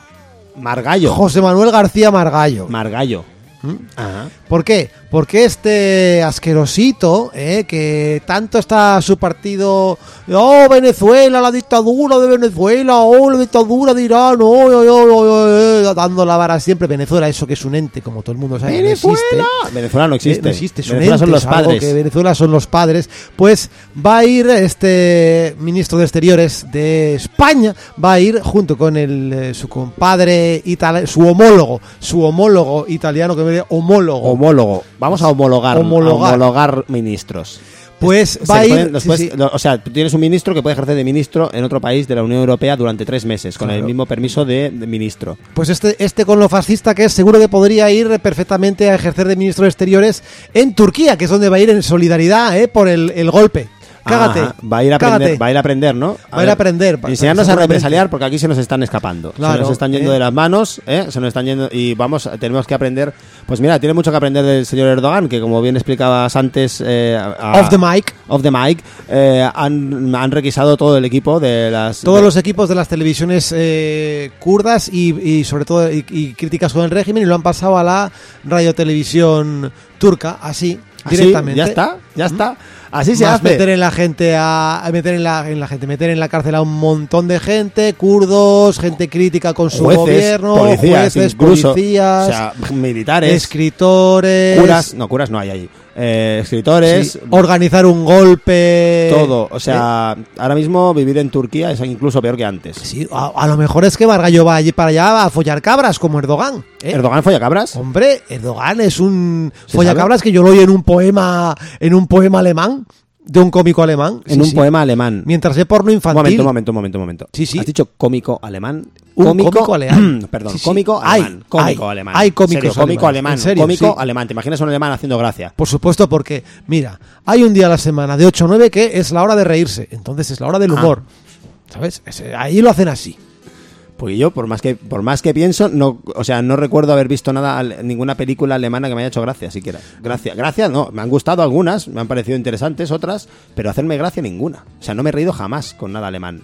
Margallo. José Manuel García Margallo. Margallo. ¿Mm? Ajá. ¿Por qué? Porque este asquerosito, eh, que tanto está su partido, oh, Venezuela, la dictadura de Venezuela, oh, la dictadura de Irán, oh, oh, oh, oh, oh, dando la vara siempre. Venezuela, eso que es un ente, como todo el mundo sabe, no existe. Venezuela no existe. Eh, no existe, es un Venezuela son ente, los es algo padres. que Venezuela son los padres. Pues va a ir este ministro de Exteriores de España, va a ir junto con el, eh, su compadre italiano, su homólogo, su homólogo italiano, que me dice homólogo. Homólogo. Vamos a homologar, Homologar. a homologar ministros. pues va a ir. pueden- sí, después- sí. lo- o sea, tienes un ministro que puede ejercer de ministro en otro país de la Unión Europea durante tres meses, con el mismo permiso de, de ministro. Pues este, este con lo fascista que es, seguro que podría ir perfectamente a ejercer de ministro de Exteriores en Turquía, que es donde va a ir en solidaridad eh, por el, el golpe. Cágate. Ajá, Va a ir a aprender, va a ir a aprender, ¿no? Va a ir a aprender, pa- Enseñarnos a represaliar porque aquí se nos están escapando. se nos están yendo ¿eh? de las manos, ¿eh? Se nos están yendo y vamos, tenemos que aprender. Pues mira, tiene mucho que aprender del señor Erdogan, que como bien explicabas antes, eh, a- Off the mic. off the mic, eh, han, han requisado todo el equipo de las Todos de- los equipos de las televisiones eh, kurdas y, y sobre todo y, y críticas con el régimen y lo han pasado a la radiotelevisión turca, así, Así, directamente. Ya está, ya está. Así se hace. meter en la gente a, a meter en la, en la gente meter en la cárcel a un montón de gente kurdos gente crítica con su jueces, gobierno policías, jueces incluso, policías o sea, militares, escritores. Curas, no curas no hay ahí, eh, escritores, sí, organizar un golpe todo, o sea, ahora mismo vivir en Turquía es incluso peor que antes. Sí, a, a lo mejor es que Margallo va allí para allá a follar cabras como Erdogan ¿eh? Erdogan folla cabras. Hombre, Erdogan es un ¿Se follacabras que yo lo oí en un poema, en un poema alemán, de un cómico alemán. En Sí, un sí. poema alemán. Mientras ve porno Un infantil. momento, un momento, un momento, un momento. Sí, sí. ¿Has dicho cómico alemán? Un cómico *clears throat* alemán. Perdón, Sí, cómico Hay, alemán. Cómico hay, alemán. hay cómicos serio, cómico alemán. en serio, cómico alemán. ¿Te imaginas un alemán haciendo gracia? Por supuesto, porque, mira, hay un día a la semana de 8 a 9 que es la hora de reírse. Entonces es la hora del Ah. humor. ¿Sabes? Ese- ahí lo hacen así. Porque yo, por más que por más que pienso, no, o sea, no recuerdo haber visto nada, ninguna película alemana que me haya hecho gracia, siquiera. Gracia, gracias, no, me han gustado algunas, me han parecido interesantes otras, pero hacerme gracia ninguna. O sea, no me he reído jamás con nada alemán.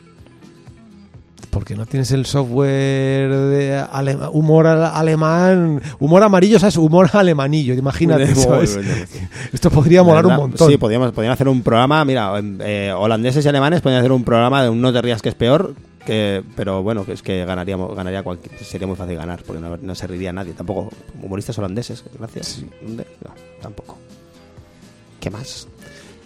Porque no tienes el software de ale- humor al- alemán, humor amarillo, ¿sabes? Humor alemanillo, imagínate. *laughs* ¿sabes? bueno. Esto podría molar un montón. Sí, podríamos, podrían hacer un programa, mira, eh, holandeses y alemanes podrían hacer un programa de un no te rías que es peor, que, pero bueno, que es que ganaríamos, ganaría cualquier, sería muy fácil ganar, porque no, no se reiría nadie, tampoco humoristas holandeses, gracias. ¿Dónde? No, tampoco. ¿Qué más?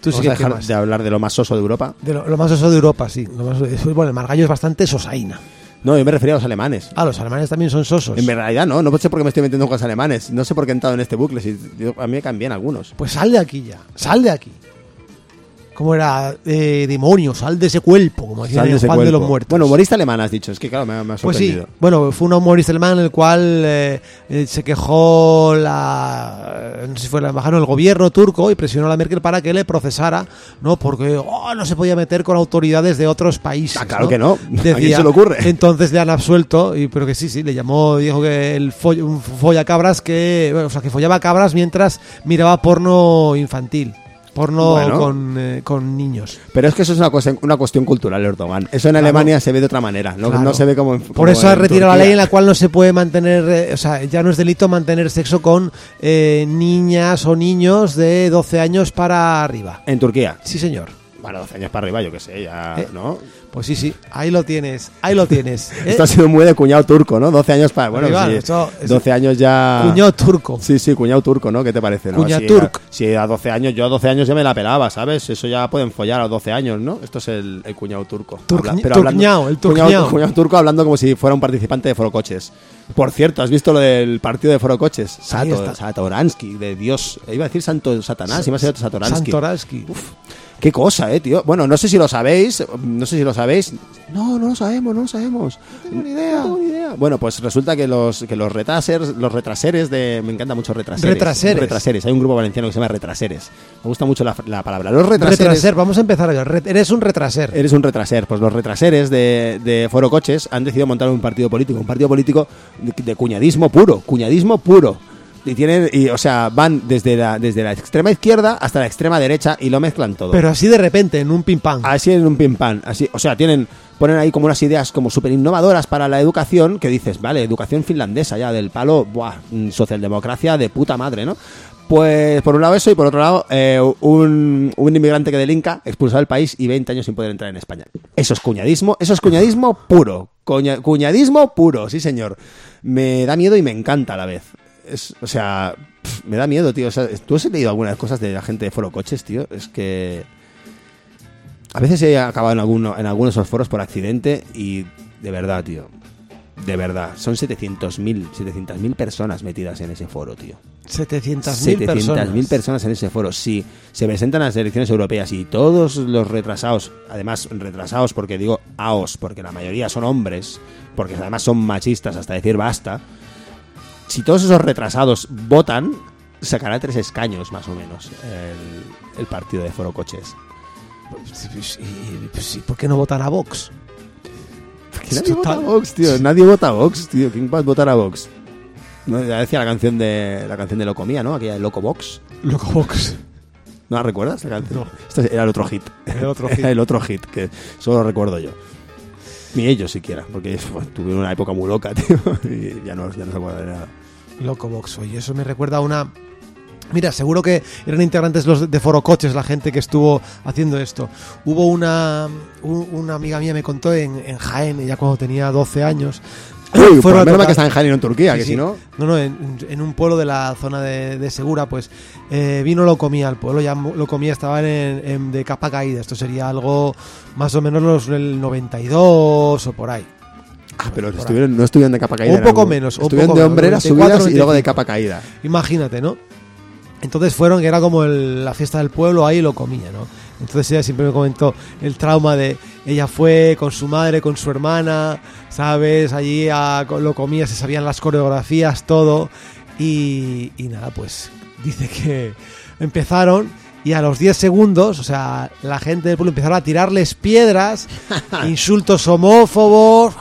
Tú sí que a dejar más. de hablar de lo más soso de Europa. De lo, lo más oso de Europa, sí. Lo más, bueno, el margallo es bastante sosaina. No, yo me refería a los alemanes. Ah, los alemanes también son sosos. En realidad no, no sé por qué me estoy metiendo con los alemanes. No sé por qué he entrado en este bucle. Si, yo- a mí me caen bien algunos. Pues sal de aquí ya, sal de aquí. ¿Cómo era? Eh, demonio, sal de ese cuerpo, como decían Sal de Juan de los Muertos. Bueno, humorista alemán has dicho. Es que claro, me, me ha Pues sí, sorprendido. bueno, fue un humorista alemán en el cual eh, eh, se quejó la, eh, no sé si fue la embajada el gobierno turco y presionó a la Merkel para que le procesara, ¿no? Porque oh, no se podía meter con autoridades de otros países. Ah, claro que no. *laughs* ¿A quién Decía, se le ocurre? Entonces le han absuelto, y, pero que sí, sí, le llamó, dijo que el foll, un follacabras que, bueno, o sea, que follaba cabras mientras miraba porno infantil. Porno Bueno. con, eh, con niños. Pero es que eso es una, cosa, una cuestión cultural, Erdogan. Eso en Claro. Alemania se ve de otra manera. No, Claro. no se ve como en Por eso ha retirado la ley en la cual no se puede mantener, eh, o sea, ya no es delito mantener sexo con eh, niñas o niños de 12 años para arriba. En Turquía. Sí, señor. Bueno, 12 años para arriba, yo qué sé, ya, Eh, ¿no? Pues sí, sí, ahí lo tienes, ahí lo tienes. ¿eh? Esto ha sido muy de cuñado turco, ¿no? 12 años para... Bueno, Arriba, sí, esto es- 12 años ya... Cuñado turco. Sí, sí, cuñado turco, ¿no? ¿Qué te parece? no? Cuñado si, turc. A, si a 12 años, yo a 12 años ya me la pelaba, ¿sabes? Eso ya pueden follar a 12 años, ¿no? Esto es el, el cuñado turco. Turc- Habla- turcñao, el cuñado, turcñao. cuñado turco hablando como si fuera un participante de Forocoches. Por cierto, ¿has visto lo del partido de Forocoches? Sato. Satoransky, de Dios. Iba a decir Santo Satanás, iba a ser Satoransky. Santoransky. Qué cosa, eh, tío. Bueno, no sé si lo sabéis, no sé si lo sabéis. No, no lo sabemos, no lo sabemos. No tengo ni idea. tengo ni idea. Bueno, pues resulta que los que los retrasers, los retraseres de me encanta mucho retraseres. Retraseres. Retraseres. Hay un grupo valenciano que se llama retraseres. Me gusta mucho la, la palabra. Los retraseres. Retraser, vamos a empezar. ya. Re- Eres un retraser. Eres un retraser. Pues los retraseres de, de Foro Coches han decidido montar un partido político. Un partido político de, de cuñadismo puro. Cuñadismo puro. Y tienen, y, o sea, van desde la, desde la extrema izquierda hasta la extrema derecha y lo mezclan todo. Pero así de repente, en un pim pam. Así en un pim pam. Así, o sea, tienen, ponen ahí como unas ideas como súper innovadoras para la educación que dices, vale, educación finlandesa ya, del palo, buah, mm, socialdemocracia de puta madre, ¿no? Pues por un lado eso y por otro lado eh, un, un inmigrante que delinca, expulsado del país y 20 años sin poder entrar en España. Eso es cuñadismo, eso es cuñadismo puro. Cuña- cuñadismo puro, sí señor. Me da miedo y me encanta a la vez. Es, o sea, pf, me da miedo, tío. O sea, ¿Tú has leído algunas cosas de la gente de Foro Coches, tío? Es que... A veces he acabado en, alguno, en algunos de esos foros por accidente y de verdad, tío. De verdad. Son 700.000 700.000 personas metidas en ese foro, tío. 700.000 personas. 700.000 personas en ese foro. Si se presentan a las elecciones europeas y todos los retrasados, además retrasados porque digo aos, porque la mayoría son hombres, porque además son machistas hasta decir basta, si todos esos retrasados votan, sacará tres escaños más o menos el, el partido de Foro Coches. Y- pues, ¿Por qué no votan a Vox? Nadie vota a. Vox, tío. Nadie vota a Vox, tío. ¿Quién va a votar a Vox? No, ya decía la canción de la canción de Locomía, ¿no? Aquella de Loco Vox. Loco Vox. ¿No la recuerdas? La canción? No. Este era el otro hit. El otro Era hit. *laughs* el otro hit, que solo recuerdo yo. Ni ellos siquiera, porque *laughs* bueno, tuvieron una época muy loca, *laughs* tío. Y ya no, se acuerda de nada. Loco Vox, oye, eso me recuerda a una... Mira, seguro que eran integrantes los de Foro Coches la gente que estuvo haciendo esto. Hubo una, un- una amiga mía me contó en, en Jaén, ya cuando tenía 12 años. Uy, Fueron a menos mal que está en Jaén y no en Turquía, Sí, que sí. si no... No, no, en, en un pueblo de la zona de, de Segura, pues eh, vino lo comía al pueblo, ya lo comía, estaban en, en- de capa caída. Esto sería algo más o menos los del 92 o por ahí. Ah, pero estuvieron, no estuvieron de capa caída. Un poco menos, un Estuvieron poco de hombreras 94, subidas y luego de 95. capa caída. Imagínate, ¿no? Entonces fueron, que era como el- la fiesta del pueblo, ahí lo comía, ¿no? Entonces ella siempre me comentó el trauma de ella fue con su madre, con su hermana, ¿sabes? Allí a- lo comía, se sabían las coreografías, todo. Y, y nada, pues dice que empezaron y a los 10 segundos, o sea, la gente del pueblo empezaron a tirarles piedras, *laughs* insultos homófobos.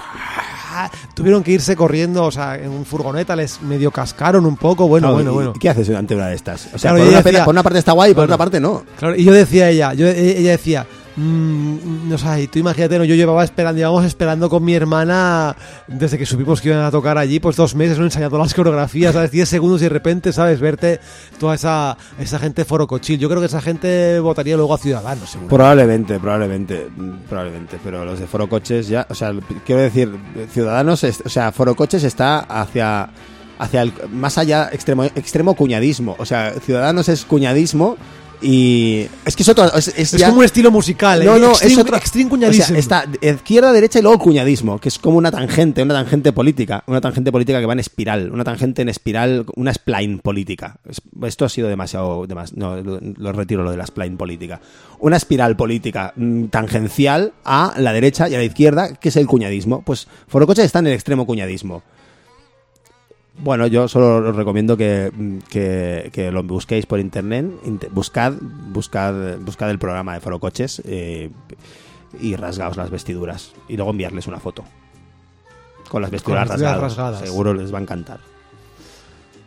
Tuvieron que irse corriendo, o sea, en un furgoneta les medio cascaron un poco. Bueno, Claro, bueno, ¿y bueno. ¿Qué haces ante una de estas? O sea, Claro, por, una, ella pena- decía- por una parte está guay y por Claro. otra parte no. Claro, y yo decía a ella, yo, ella decía, Mm, o sea, y tú imagínate, ¿no? yo llevaba esperando, llevamos esperando con mi hermana desde que supimos que iban a tocar allí, pues dos meses, ¿no? ensayando las coreografías, ¿sabes? 10 segundos y de repente, ¿sabes? Verte toda esa, esa gente forocochil. Yo creo que esa gente votaría luego a Ciudadanos, seguro. Probablemente, probablemente, probablemente, pero los de Foro Coches ya, o sea, quiero decir, Ciudadanos, es- o sea, Foro Coches está hacia, hacia el, más allá, extremo, extremo cuñadismo, o sea, Ciudadanos es cuñadismo y es que es otro, es, es Es ya- como un estilo musical, ¿eh? no, no, extreme, es otro. extreme o cuñadismo. sea, está izquierda, derecha y luego cuñadismo, que es como una tangente, una tangente política, una tangente política que va en espiral, una tangente en espiral, una spline política. Es- Esto ha sido demasiado, demas- no, lo, lo retiro lo de la spline política. Una espiral política mm, tangencial a la derecha y a la izquierda, que es el cuñadismo. Pues Forocoche está en el extremo cuñadismo. Bueno, yo solo os recomiendo que, que, que lo busquéis por internet, inte- buscad, buscad, buscad el programa de Foro Coches eh, y rasgaos las vestiduras y luego enviarles una foto. Con las vestiduras, las vestiduras rasgadas. rasgadas. Seguro les va a encantar.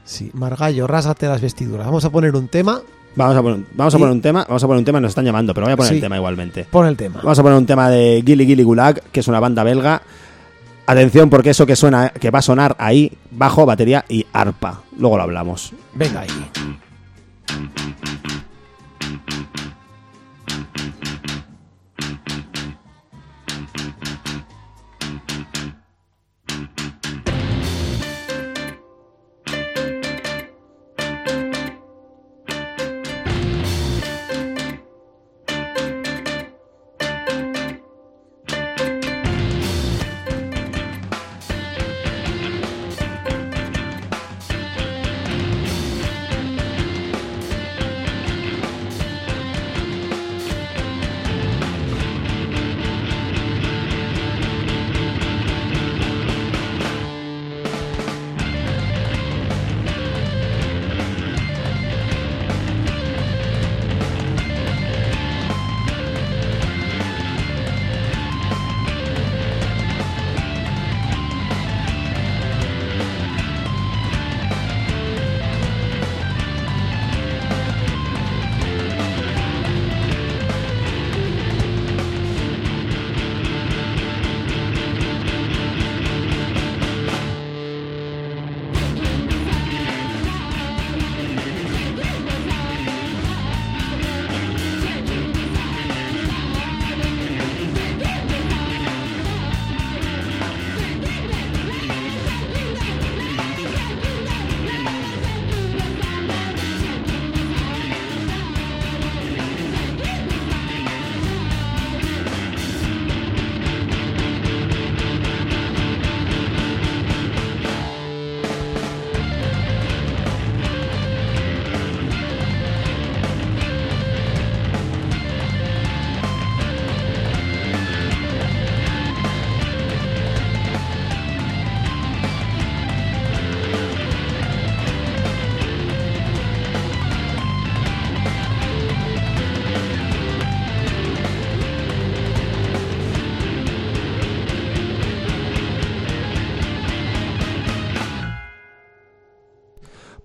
Sí, Margallo, rásgate las vestiduras. Vamos a poner un tema. Vamos a poner, vamos a poner un tema, vamos a poner un tema, nos están llamando, pero voy a poner Sí. el tema igualmente. Pon el tema. Vamos a poner un tema de Gilly Gilly Gulag, que es una banda belga. Atención porque eso que suena, que va a sonar ahí, bajo, batería y arpa. Luego lo hablamos. Venga ahí.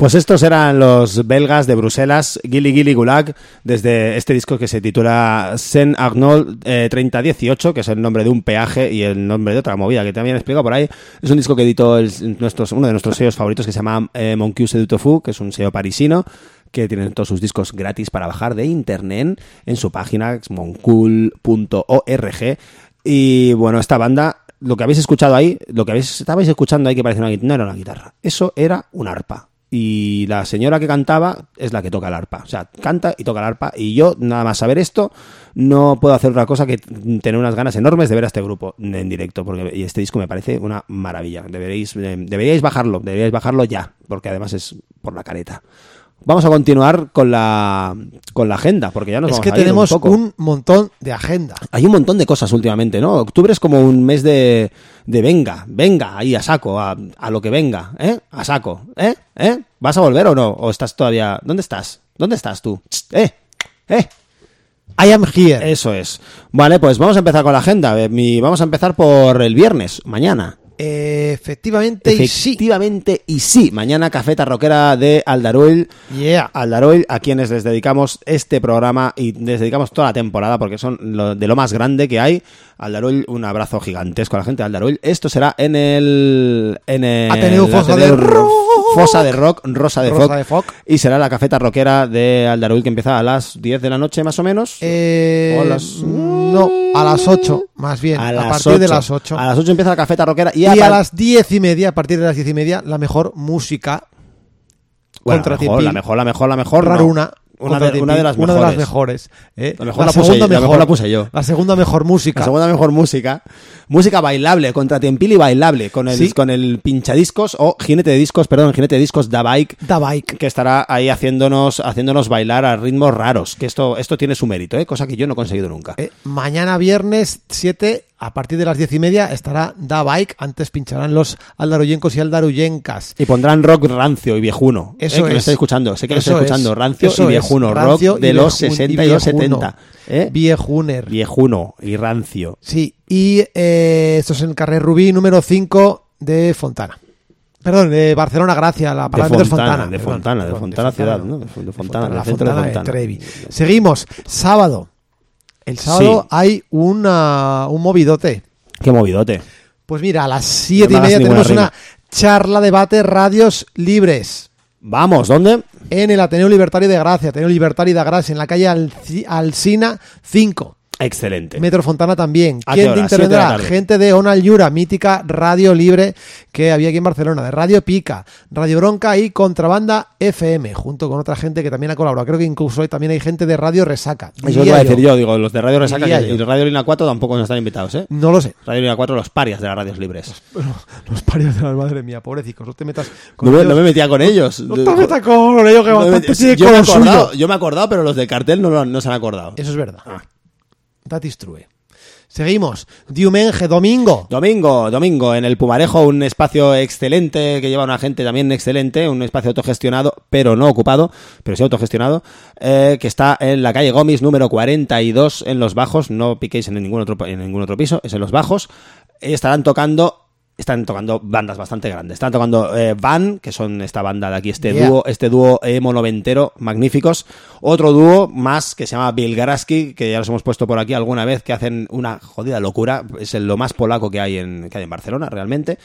Pues estos eran los belgas de Bruselas, Gilly Gilly Gulag, desde este disco que se titula Saint Arnold eh, 3018, que es el nombre de un peaje y el nombre de otra movida que también he explicado por ahí. Es un disco que editó uno de nuestros sellos favoritos que se llama eh, Moncuse du que es un sello parisino que tienen todos sus discos gratis para bajar de internet en su página, moncool.org. Y bueno, esta banda, lo que habéis escuchado ahí, lo que habéis, estabais escuchando ahí que parecía una guitarra, no era una guitarra, eso era un arpa. Y la señora que cantaba es la que toca el arpa. O sea, canta y toca el arpa. Y yo, nada más saber esto, no puedo hacer otra cosa que tener unas ganas enormes de ver a este grupo en directo. Porque este disco me parece una maravilla. Deberéis, eh, deberíais bajarlo, deberíais bajarlo ya. Porque además es por la careta. Vamos a continuar con la, con la agenda, porque ya nos Es vamos que a ir tenemos un, poco. un montón de agenda. Hay un montón de cosas últimamente, ¿no? Octubre es como un mes de, de venga, venga, ahí a saco, a, a lo que venga, ¿eh? A saco, ¿eh? ¿Eh? ¿Vas a volver o no? ¿O estás todavía... ¿Dónde estás? ¿Dónde estás tú? ¿Eh? ¿Eh? I am here. Eso es. Vale, pues vamos a empezar con la agenda. Eh, vamos a empezar por el viernes, mañana. Eh, efectivamente, y sí. Efectivamente, y sí. Mañana Cafeta Roquera de Aldaruel. Yeah. Aldaruel, a quienes les dedicamos este programa y les dedicamos toda la temporada porque son lo- de lo más grande que hay. Aldaruel, un abrazo gigantesco a la gente de Aldaruel. Esto será en el. En el Ateneo de. Fosa de Rock, Rosa de Rosa Foc. de Foc. Y será la Cafeta Roquera de Aldaruel que empieza a las 10 de la noche más o menos. Eh, O las- No, a las 8, más bien. A, partir de 8. las 8. A las 8 empieza la Cafeta Roquera y, y a, a las 10 y media, a partir de las 10 y media, la mejor música. Bueno, contra la mejor, la mejor, la mejor, la mejor. no. Una de, una las una mejores. de las mejores. ¿eh? La mejor la puse yo, la mejor la puse yo. La segunda mejor música. La segunda mejor música. Música bailable, contra Tempil y bailable, con el, Sí. con el pinchadiscos o jinete de discos, perdón, jinete de discos Da Bike, Da Bike. que estará ahí haciéndonos, haciéndonos bailar a ritmos raros. Que esto, esto tiene su mérito, ¿eh? cosa que yo no he conseguido nunca. Eh, mañana viernes 7, a partir de las 10 y media, estará Da Bike. Antes pincharán los aldaruyencos y aldaruyencas. Y pondrán rock rancio y viejuno. Eso ¿eh? Que lo es. estáis escuchando, sé que lo estáis escuchando. es. Rancio Eso y es. viejuno. Rancio rock de los viejun- 60 y, los viejuno. 70. ¿eh? Viejuner. Viejuno y rancio. Sí, y eh, esto es en Carrer Rubí número 5 de Fontana. Perdón, de Barcelona, Gracia, la De palabra es Fontana, de Fontana, de Fontana ciudad, ¿no? De Fontana, la centro de Fontana Fontana. Trevi. Seguimos, sábado. El sábado Sí. hay una, un movidote. Qué movidote. Pues mira, a las siete No y me media tenemos una charla, debate, radios libres. Vamos, ¿dónde? En el Ateneo Libertario de Gracia, Ateneo Libertario de Gracia, en la calle Alci- Alsina 5. Excelente. Metro Fontana también. ¿A ¿Quién te de intervendrá? Gente de Onal Yura, mítica radio libre que había aquí en Barcelona, de Radio Pica, Radio Bronca y Contrabanda FM, junto con otra gente que también ha colaborado. Creo que incluso hay- también hay gente de Radio Resaca. Eso diría iba a decir yo, digo, los de Radio Resaca yo. y Radio Lina 4 tampoco nos están invitados, ¿eh? No lo sé. Radio Lina 4, los parias de las radios libres. Los *laughs* parios de la madre mía, pobrecicos. No te metas con No me, ellos. no me metía con ellos. No te metas con ellos, que No bastante yo, me acordado, yo me he acordado, pero los del cartel no, no se han acordado. Eso es verdad. Ah. That is true. Seguimos. Diumenge, domingo. Domingo, domingo, en el Pumarejo, un espacio excelente que lleva una gente también excelente, un espacio autogestionado, pero no ocupado, pero sí autogestionado, eh, que está en la calle Gomis, número 42, en Los Bajos. No piquéis en ningún otro, en ningún otro piso, es en Los Bajos. Estarán tocando. Están tocando bandas bastante grandes. Están tocando eh, Van, que son esta banda de aquí, este Yeah. dúo, este dúo emo noventero, magníficos. Otro dúo más que se llama Bilgaraski, que ya los hemos puesto por aquí alguna vez, que hacen una jodida locura. Es lo más polaco que hay en, que hay en Barcelona, realmente.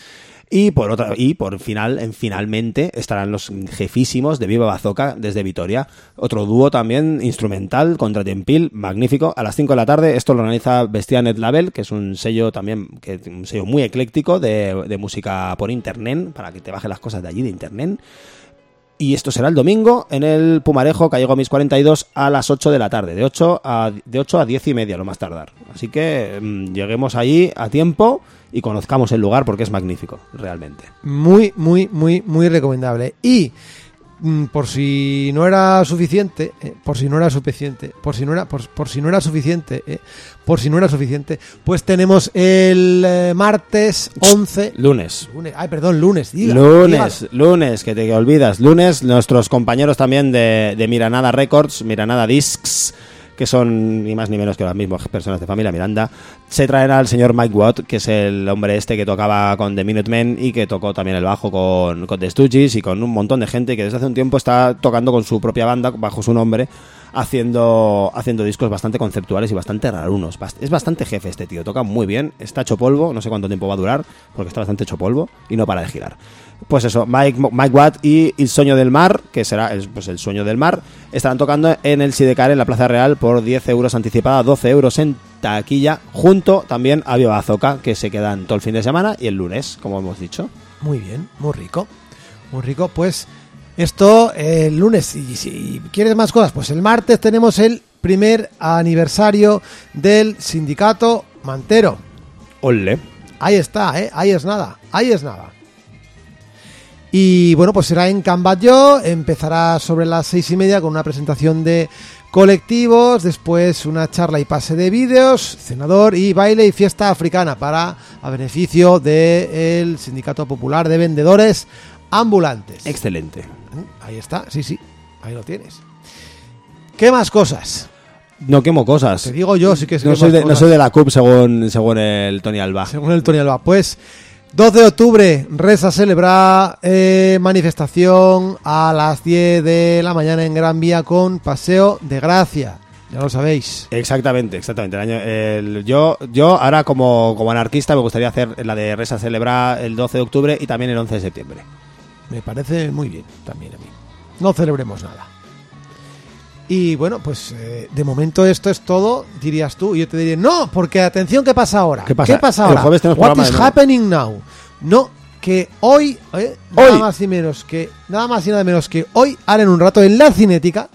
Y por otra, y por final, en finalmente, estarán los jefísimos de Viva Bazooka desde Vitoria. Otro dúo también instrumental contra Tempil, magnífico. A las 5 de la tarde, esto lo organiza Bestia Net Label, que es un sello también, que un sello muy ecléctico de, de música por internet, para que te bajen las cosas de allí de internet. Y esto será el domingo en el Pumarejo, calle Gomis 42, a las 8 de la tarde, de 8 a, de 8 a 10 y media, lo más tardar. Así que mm, lleguemos allí a tiempo y conozcamos el lugar porque es magnífico, realmente. Muy, muy, muy, muy recomendable. Y por si no era suficiente, eh, por si no era suficiente, por si no era, por, por si no era suficiente, eh, por si no era suficiente, pues tenemos el eh, martes 11. Lunes. lunes- ay, perdón, lunes. diga, lunes, lunes, que te olvidas. Lunes, nuestros compañeros también de, de Miranada Records, Miranada Discs, que son ni más ni menos que las mismas personas de familia Miranda, se traen al señor Mike Watt, que es el hombre este que tocaba con The Minutemen y que tocó también el bajo con, con The Stooges y con un montón de gente que desde hace un tiempo está tocando con su propia banda, bajo su nombre, haciendo, haciendo discos bastante conceptuales y bastante rarunos. Es bastante jefe este tío, toca muy bien, está hecho polvo, no sé cuánto tiempo va a durar, porque está bastante hecho polvo y no para de girar. Pues eso, Mike, Mike Watt y El Sueño del Mar, que será el, pues el Sueño del Mar, estarán tocando en el Sidecar en la Plaza Real por 10 euros anticipada, 12 euros en taquilla, junto también a Viva Bazooka, que se quedan todo el fin de semana y el lunes, como hemos dicho. Muy bien, muy rico. Muy rico, pues esto eh, el lunes. Y si quieres más cosas, pues el martes tenemos el primer aniversario del sindicato Mantero. Ole. Ahí está, ¿eh? Ahí es nada, ahí es nada. Y bueno, pues será en Batlló, empezará sobre las seis y media con una presentación de colectivos, después una charla y pase de vídeos, cenador y baile y fiesta africana para a beneficio del Sindicato Popular de Vendedores Ambulantes. Excelente. Ahí está, sí, sí, ahí lo tienes. ¿Qué más cosas? No quemo cosas. Te digo yo, sí que No soy, de, no cosas. soy de la CUP según, según el Tony Alba. Según el Tony Alba. Pues 12 de octubre, reza celebrar eh, manifestación a las 10 de la mañana en Gran Vía con Paseo de Gracia. Ya lo sabéis. Exactamente, exactamente. El año- el- yo, yo ahora como, como anarquista me gustaría hacer la de Resa celebrar el 12 de octubre y también el 11 de septiembre. Me parece muy bien también a mí. No celebremos nada. Y bueno, pues eh, de momento esto es todo, dirías tú. Y yo te diría, no, porque atención, ¿qué pasa ahora? ¿Qué pasa? El ahora? jueves tenemos What is happening now? No, que hoy, eh, Hoy. nada más y menos que, nada más y nada menos que hoy, ahora en un rato en la cinética,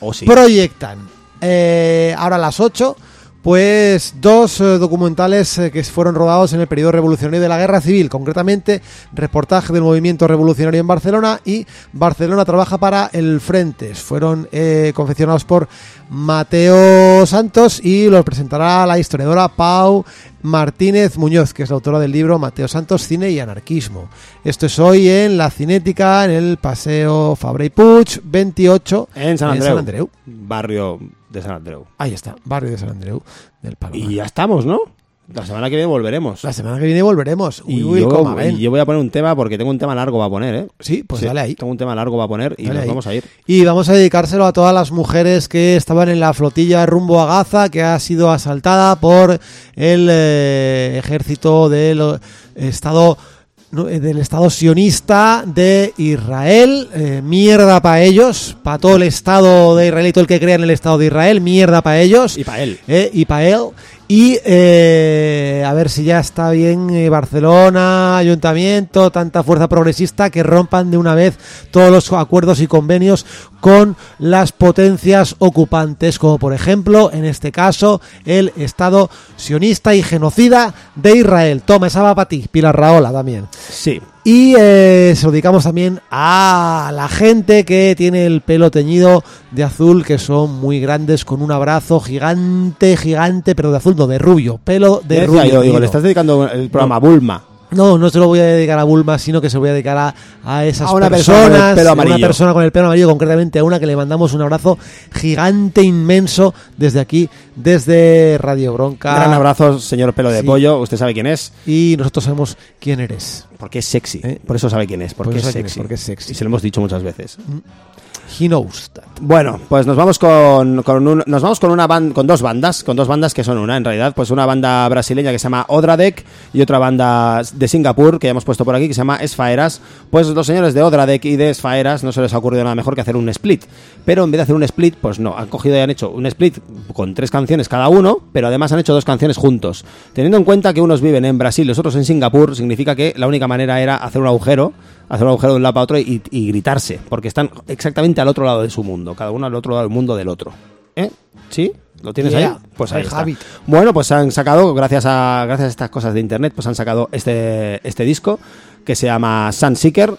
O sí. proyectan eh, ahora a las 8 pues dos eh, documentales eh, que fueron rodados en el periodo revolucionario de la guerra civil concretamente reportaje del movimiento revolucionario en Barcelona y Barcelona trabaja para el Frentes fueron eh, confeccionados por Mateo Santos y los presentará la historiadora Pau Martínez Muñoz, que es la autora del libro Mateo Santos, Cine y Anarquismo. Esto es hoy en La Cinética, en el Paseo Fabra y Puig, 28, En San Andreu. Andreu. Barrio de San Andreu. Ahí está, barrio de San Andreu, del Palomar. Y ya estamos, ¿no? La semana que viene volveremos. La semana que viene volveremos. Y Uy, uy, yo, y yo voy a poner un tema porque tengo un tema largo para poner, ¿eh? Sí, pues Sí, dale ahí. Tengo un tema largo para poner y Dale nos ahí. vamos a ir. Y vamos a dedicárselo a todas las mujeres que estaban en la flotilla rumbo a Gaza, que ha sido asaltada por el eh, ejército del eh, Estado eh, del Estado sionista de Israel. Eh, mierda para ellos, para todo el Estado de Israel y todo el que crea en el Estado de Israel. Mierda para ellos. Y para él. Eh, y para él. Y eh, a ver si ya está bien eh, Barcelona, Ayuntamiento, tanta fuerza progresista que rompan de una vez todos los acuerdos y convenios con las potencias ocupantes, como por ejemplo, en este caso, el Estado sionista y genocida de Israel. Toma, esa va para ti, Pilar Raola también. Sí. Y eh, se lo dedicamos también a la gente que tiene el pelo teñido de azul, que son muy grandes, con un abrazo gigante, gigante, pero de azul, no, de rubio, pelo de rubio. yo, digo, teñido. le estás dedicando el programa Bulma. No, no se lo voy a dedicar a Bulma, sino que se lo voy a dedicar a, a esas A una persona con el personas, pelo a amarillo. una persona con el pelo amarillo, concretamente a una que le mandamos un abrazo gigante, inmenso, desde aquí, desde Radio Bronca. Gran abrazo, señor pelo de Sí. pollo. Usted sabe quién es. Y nosotros sabemos quién eres. Porque es sexy. ¿Eh? Por eso sabe quién es. Porque Por es sexy. porque es sexy. Y se lo hemos dicho muchas veces. He knows that. Bueno, pues nos vamos con, con un- nos vamos con una ban- con dos bandas, con dos bandas que son una en realidad, pues una banda brasileña que se llama Odradek y otra banda de Singapur que ya hemos puesto por aquí que se llama Esfaeras. Pues los señores de Odradek y de Esfaeras no se les ha ocurrido nada mejor que hacer un split, pero en vez de hacer un split, pues no, han cogido y han hecho un split con tres canciones cada uno, pero además han hecho dos canciones juntos. Teniendo en cuenta que unos viven en Brasil y los otros en Singapur, significa que la única manera era hacer un agujero hacer un agujero de un lado para otro y, y gritarse, porque están exactamente al otro lado de su mundo, cada uno al otro lado del mundo del otro. ¿Eh? ¿Sí? ¿Lo tienes Yeah, ahí? Pues ahí está. Bueno, pues han sacado, gracias a, gracias a estas cosas de internet, pues han sacado este, este disco que se llama Sunseeker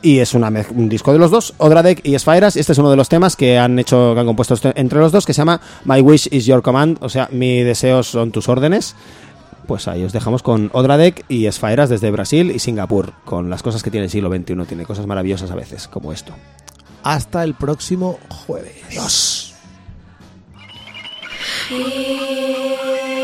y es una un disco de los dos, Odradek y Esfaeras. Este es uno de los temas que han hecho, que han compuesto este- entre los dos, que se llama My Wish is Your Command, o sea, mi deseo son tus órdenes. Pues ahí os dejamos con Odradek y Esfaeras desde Brasil y Singapur, con las cosas que tiene el siglo XXI. Tiene cosas maravillosas a veces, como esto. Hasta el próximo jueves. Thank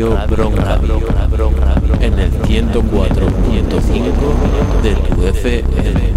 Bronca en el 104.5 de tu FM.